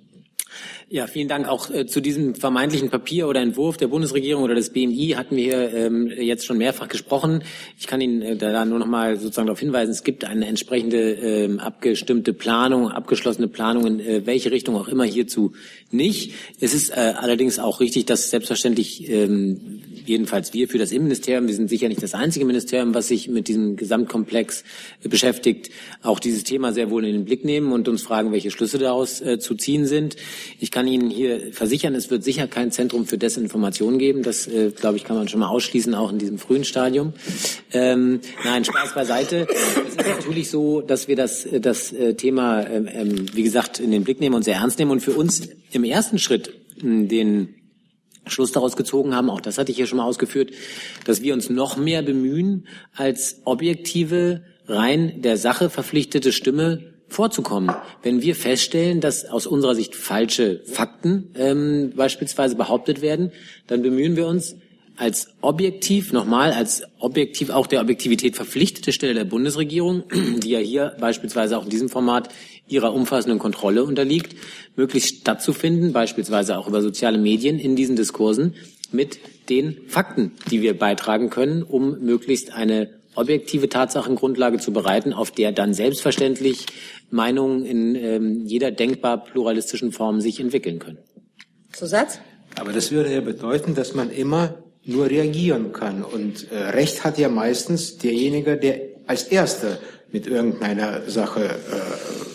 ja, vielen Dank. Auch äh, zu diesem vermeintlichen Papier oder Entwurf der Bundesregierung oder des BMI hatten wir ähm, jetzt schon mehrfach gesprochen. Ich kann Ihnen äh, da nur noch mal sozusagen darauf hinweisen, es gibt eine entsprechende ähm, abgestimmte Planung, abgeschlossene Planung in äh, welche Richtung auch immer hierzu nicht. Es ist äh, allerdings auch richtig, dass selbstverständlich ähm, jedenfalls wir für das Innenministerium, wir sind sicher nicht das einzige Ministerium, was sich mit diesem Gesamtkomplex äh, beschäftigt, auch dieses Thema sehr wohl in den Blick nehmen und uns fragen, welche Schlüsse daraus äh, zu ziehen sind. Ich kann Ihnen hier versichern, es wird sicher kein Zentrum für Desinformation geben. Das, äh, glaube ich, kann man schon mal ausschließen, auch in diesem frühen Stadium. Ähm, nein, Spaß beiseite. Es ist natürlich so, dass wir das, äh, das äh, Thema, ähm, ähm, wie gesagt, in den Blick nehmen und sehr ernst nehmen und für uns im ersten Schritt den Schluss daraus gezogen haben, auch das hatte ich hier schon mal ausgeführt, dass wir uns noch mehr bemühen, als objektive, rein der Sache verpflichtete Stimme vorzukommen. Wenn wir feststellen, dass aus unserer Sicht falsche Fakten ähm, beispielsweise behauptet werden, dann bemühen wir uns als objektiv, nochmal als objektiv auch der Objektivität verpflichtete Stelle der Bundesregierung, die ja hier beispielsweise auch in diesem Format ihrer umfassenden Kontrolle unterliegt, möglichst stattzufinden, beispielsweise auch über soziale Medien in diesen Diskursen mit den Fakten, die wir beitragen können, um möglichst eine objektive Tatsachengrundlage zu bereiten, auf der dann selbstverständlich Meinungen in ähm, jeder denkbar pluralistischen Form sich entwickeln können. Zusatz? Aber das würde ja bedeuten, dass man immer nur reagieren kann. Und äh, Recht hat ja meistens derjenige, der als Erster mit irgendeiner Sache äh,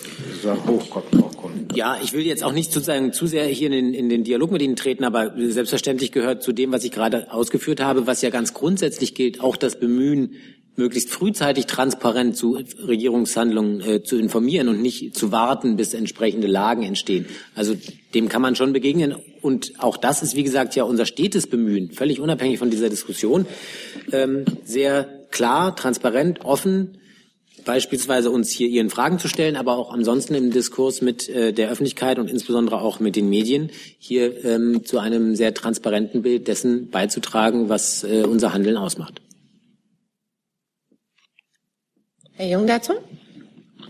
so hochkommt, hochkommt. Ja, ich will jetzt auch nicht sozusagen zu sehr hier in den, in den Dialog mit Ihnen treten, aber selbstverständlich gehört zu dem, was ich gerade ausgeführt habe, was ja ganz grundsätzlich gilt, auch das Bemühen, möglichst frühzeitig transparent zu Regierungshandlungen äh, zu informieren und nicht zu warten, bis entsprechende Lagen entstehen. Also dem kann man schon begegnen. Und auch das ist, wie gesagt, ja unser stetes Bemühen, völlig unabhängig von dieser Diskussion, ähm, sehr klar, transparent, offen, beispielsweise uns hier Ihren Fragen zu stellen, aber auch ansonsten im Diskurs mit äh, der Öffentlichkeit und insbesondere auch mit den Medien hier ähm, zu einem sehr transparenten Bild dessen beizutragen, was äh, unser Handeln ausmacht. Herr Jung dazu?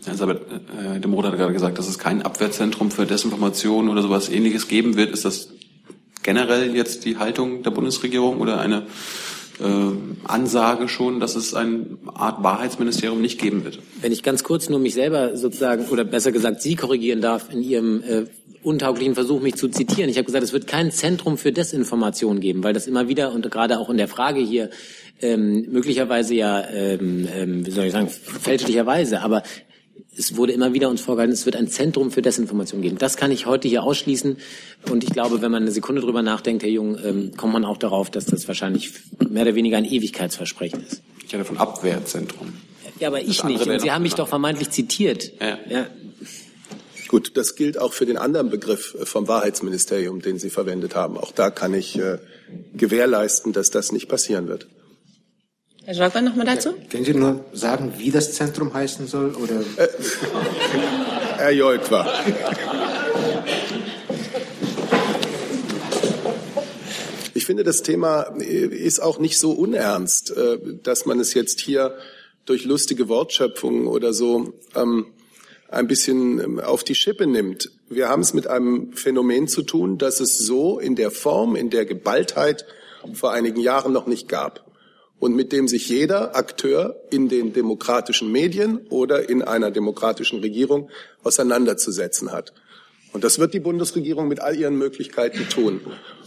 Herr Elisabeth, äh, dem Roth hat gerade gesagt, dass es kein Abwehrzentrum für Desinformation oder sowas ähnliches geben wird. Ist das generell jetzt die Haltung der Bundesregierung oder eine äh, Ansage schon, dass es eine Art Wahrheitsministerium nicht geben wird? Wenn ich ganz kurz nur mich selber sozusagen, oder besser gesagt Sie korrigieren darf in Ihrem äh, untauglichen Versuch, mich zu zitieren. Ich habe gesagt, es wird kein Zentrum für Desinformation geben, weil das immer wieder und gerade auch in der Frage hier ähm, möglicherweise ja, ähm, ähm, wie soll ich sagen, fälschlicherweise, aber es wurde immer wieder uns vorgehalten, es wird ein Zentrum für Desinformation geben. Das kann ich heute hier ausschließen. Und ich glaube, wenn man eine Sekunde drüber nachdenkt, Herr Jung, ähm, kommt man auch darauf, dass das wahrscheinlich mehr oder weniger ein Ewigkeitsversprechen ist. Ich hatte von Abwehrzentrum. Ja, aber ich nicht. Und Sie haben mich doch vermeintlich zitiert. Ja. ja. Gut, das gilt auch für den anderen Begriff vom Wahrheitsministerium, den Sie verwendet haben. Auch da kann ich äh, gewährleisten, dass das nicht passieren wird. Herr Jogger, noch mal dazu? Können Sie nur sagen, wie das Zentrum heißen soll? Oder? Äh, Herr Jolkwa. Ich finde, das Thema ist auch nicht so unernst, äh, dass man es jetzt hier durch lustige Wortschöpfungen oder so ähm, ein bisschen ähm, auf die Schippe nimmt. Wir haben es mit einem Phänomen zu tun, das es so in der Form, in der Geballtheit vor einigen Jahren noch nicht gab und mit dem sich jeder Akteur in den demokratischen Medien oder in einer demokratischen Regierung auseinanderzusetzen hat. Und das wird die Bundesregierung mit all ihren Möglichkeiten tun.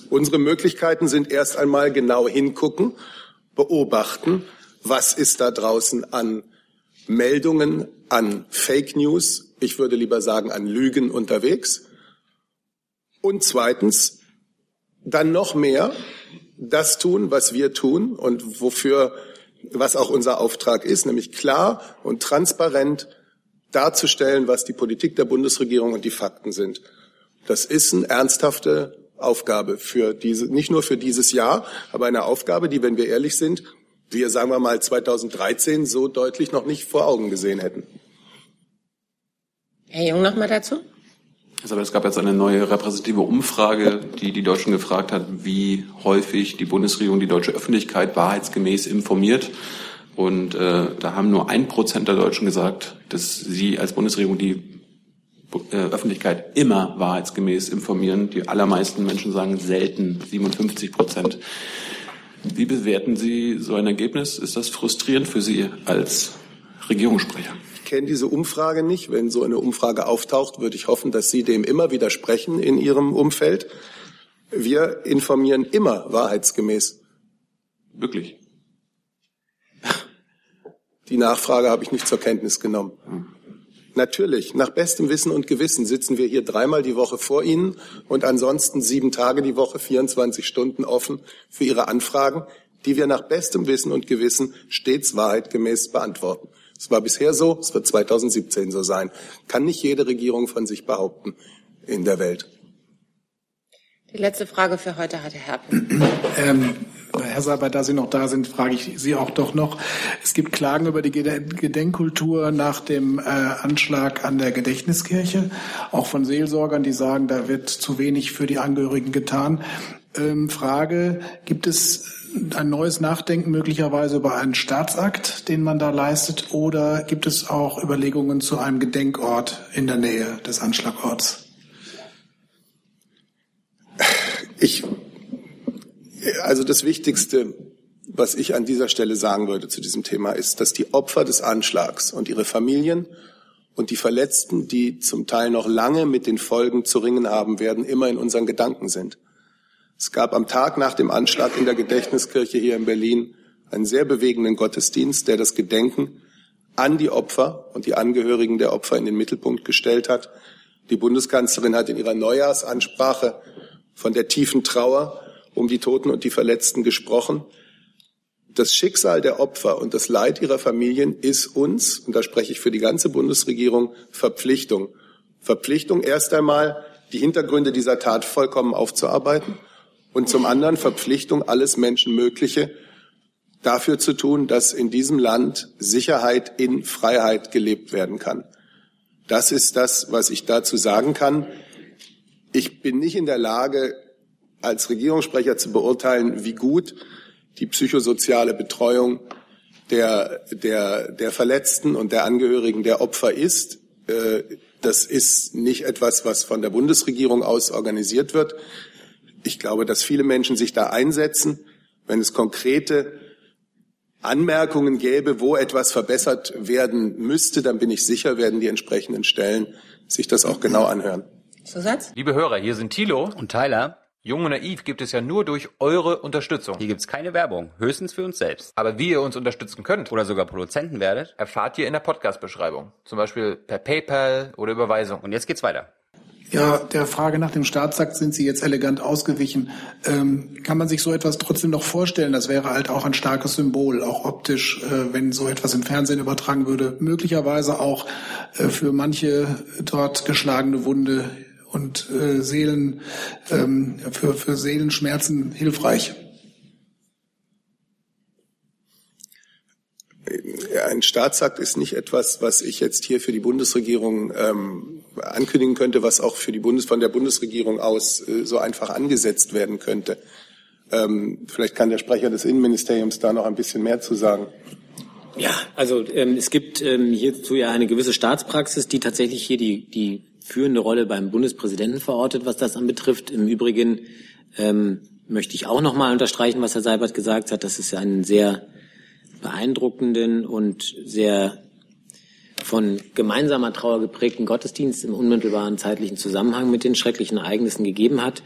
Unsere Möglichkeiten sind erst einmal genau hingucken, beobachten, was ist da draußen an Meldungen, an Fake News, ich würde lieber sagen an Lügen unterwegs. Und zweitens, dann noch mehr das tun, was wir tun und wofür, was auch unser Auftrag ist, nämlich klar und transparent darzustellen, was die Politik der Bundesregierung und die Fakten sind. Das ist eine ernsthafte Aufgabe für diese, nicht nur für dieses Jahr, aber eine Aufgabe, die, wenn wir ehrlich sind, wir, sagen wir mal, 2013 so deutlich noch nicht vor Augen gesehen hätten. Herr Jung noch mal dazu? Aber es gab jetzt eine neue repräsentative Umfrage, die die Deutschen gefragt hat, wie häufig die Bundesregierung die deutsche Öffentlichkeit wahrheitsgemäß informiert. Und äh, da haben nur ein Prozent der Deutschen gesagt, dass sie als Bundesregierung die äh, Öffentlichkeit immer wahrheitsgemäß informieren. Die allermeisten Menschen sagen selten, 57 Prozent. Wie bewerten Sie so ein Ergebnis? Ist das frustrierend für Sie als Regierungssprecher? Kenne diese Umfrage nicht. Wenn so eine Umfrage auftaucht, würde ich hoffen, dass Sie dem immer widersprechen in Ihrem Umfeld. Wir informieren immer wahrheitsgemäß. Wirklich? Die Nachfrage habe ich nicht zur Kenntnis genommen. Natürlich, nach bestem Wissen und Gewissen sitzen wir hier dreimal die Woche vor Ihnen und ansonsten sieben Tage die Woche, 24 Stunden offen für Ihre Anfragen, die wir nach bestem Wissen und Gewissen stets wahrheitgemäß beantworten. Es war bisher so, es wird 2017 so sein. Kann nicht jede Regierung von sich behaupten in der Welt. Die letzte Frage für heute hatte Herr. Ähm, Herr Saber, da Sie noch da sind, frage ich Sie auch doch noch. Es gibt Klagen über die Gedenkkultur nach dem äh, Anschlag an der Gedächtniskirche, auch von Seelsorgern, die sagen, da wird zu wenig für die Angehörigen getan. Ähm, Frage, gibt es ein neues Nachdenken möglicherweise über einen Staatsakt, den man da leistet, oder gibt es auch Überlegungen zu einem Gedenkort in der Nähe des Anschlagorts? Ich, also das Wichtigste, was ich an dieser Stelle sagen würde zu diesem Thema, ist, dass die Opfer des Anschlags und ihre Familien und die Verletzten, die zum Teil noch lange mit den Folgen zu ringen haben werden, immer in unseren Gedanken sind. Es gab am Tag nach dem Anschlag in der Gedächtniskirche hier in Berlin einen sehr bewegenden Gottesdienst, der das Gedenken an die Opfer und die Angehörigen der Opfer in den Mittelpunkt gestellt hat. Die Bundeskanzlerin hat in ihrer Neujahrsansprache von der tiefen Trauer um die Toten und die Verletzten gesprochen. Das Schicksal der Opfer und das Leid ihrer Familien ist uns, und da spreche ich für die ganze Bundesregierung, Verpflichtung. Verpflichtung erst einmal, die Hintergründe dieser Tat vollkommen aufzuarbeiten und zum anderen Verpflichtung, alles Menschenmögliche dafür zu tun, dass in diesem Land Sicherheit in Freiheit gelebt werden kann. Das ist das, was ich dazu sagen kann. Ich bin nicht in der Lage, als Regierungssprecher zu beurteilen, wie gut die psychosoziale Betreuung der, der, der Verletzten und der Angehörigen der Opfer ist. Äh, das ist nicht etwas, was von der Bundesregierung aus organisiert wird. Ich glaube, dass viele Menschen sich da einsetzen. Wenn es konkrete Anmerkungen gäbe, wo etwas verbessert werden müsste, dann bin ich sicher, werden die entsprechenden Stellen sich das auch genau anhören. Zusatz? Liebe Hörer, hier sind Thilo und Tyler. Jung und Naiv gibt es ja nur durch eure Unterstützung. Hier gibt's keine Werbung, höchstens für uns selbst. Aber wie ihr uns unterstützen könnt oder sogar Produzenten werdet, erfahrt ihr in der Podcast-Beschreibung. Zum Beispiel per PayPal oder Überweisung. Und jetzt geht's weiter. Ja, der Frage nach dem Staatsakt sind Sie jetzt elegant ausgewichen. Ähm, kann man sich so etwas trotzdem noch vorstellen? Das wäre halt auch ein starkes Symbol, auch optisch, äh, wenn so etwas im Fernsehen übertragen würde. Möglicherweise auch äh, für manche dort geschlagene Wunde und äh, Seelen, ähm, für, für Seelenschmerzen hilfreich. Ein Staatsakt ist nicht etwas, was ich jetzt hier für die Bundesregierung ähm, ankündigen könnte, was auch für die Bundes von der Bundesregierung aus äh, so einfach angesetzt werden könnte. Ähm, vielleicht kann der Sprecher des Innenministeriums da noch ein bisschen mehr zu sagen. Ja, also ähm, es gibt ähm, hierzu ja eine gewisse Staatspraxis, die tatsächlich hier die, die führende Rolle beim Bundespräsidenten verortet, was das anbetrifft. Im Übrigen ähm, möchte ich auch noch mal unterstreichen, was Herr Seibert gesagt hat. Das ist ja einen sehr beeindruckenden und sehr von gemeinsamer Trauer geprägten Gottesdienst im unmittelbaren zeitlichen Zusammenhang mit den schrecklichen Ereignissen gegeben hat.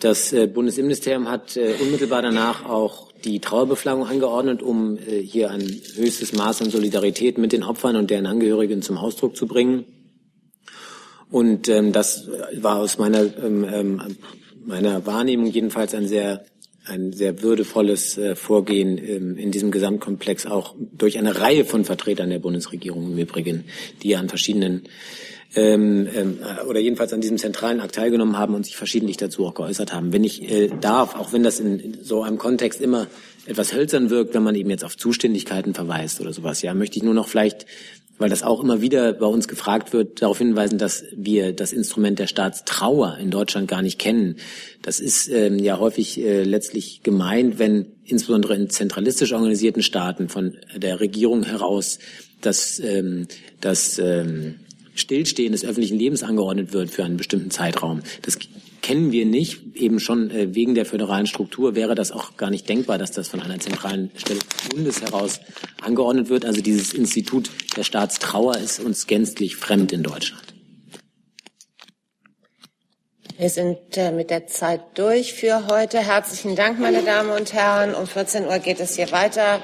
Das äh, Bundesinnenministerium hat äh, unmittelbar danach auch die Trauerbeflagung angeordnet, um äh, hier ein höchstes Maß an Solidarität mit den Opfern und deren Angehörigen zum Ausdruck zu bringen. Und ähm, das war aus meiner, ähm, ähm, meiner Wahrnehmung jedenfalls ein sehr ein sehr würdevolles äh, Vorgehen ähm, in diesem Gesamtkomplex auch durch eine Reihe von Vertretern der Bundesregierung im Übrigen, die an verschiedenen ähm, ähm, oder jedenfalls an diesem zentralen Akt teilgenommen haben und sich verschiedentlich dazu auch geäußert haben. Wenn ich äh, darf, auch wenn das in so einem Kontext immer etwas hölzern wirkt, wenn man eben jetzt auf Zuständigkeiten verweist oder sowas, ja, möchte ich nur noch vielleicht weil das auch immer wieder bei uns gefragt wird, darauf hinweisen, dass wir das Instrument der Staatstrauer in Deutschland gar nicht kennen. Das ist ähm, ja häufig äh, letztlich gemeint, wenn insbesondere in zentralistisch organisierten Staaten von der Regierung heraus das, ähm, das ähm, Stillstehen des öffentlichen Lebens angeordnet wird für einen bestimmten Zeitraum. Das kennen wir nicht. Eben schon äh, wegen der föderalen Struktur wäre das auch gar nicht denkbar, dass das von einer zentralen Stelle des Bundes heraus angeordnet wird. Also dieses Institut der Staatstrauer ist uns gänzlich fremd in Deutschland. Wir sind äh, mit der Zeit durch für heute. Herzlichen Dank, meine Damen und Herren. Um 14 Uhr geht es hier weiter.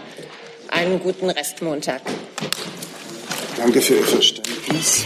Einen guten Restmontag. Danke für Ihr Verständnis.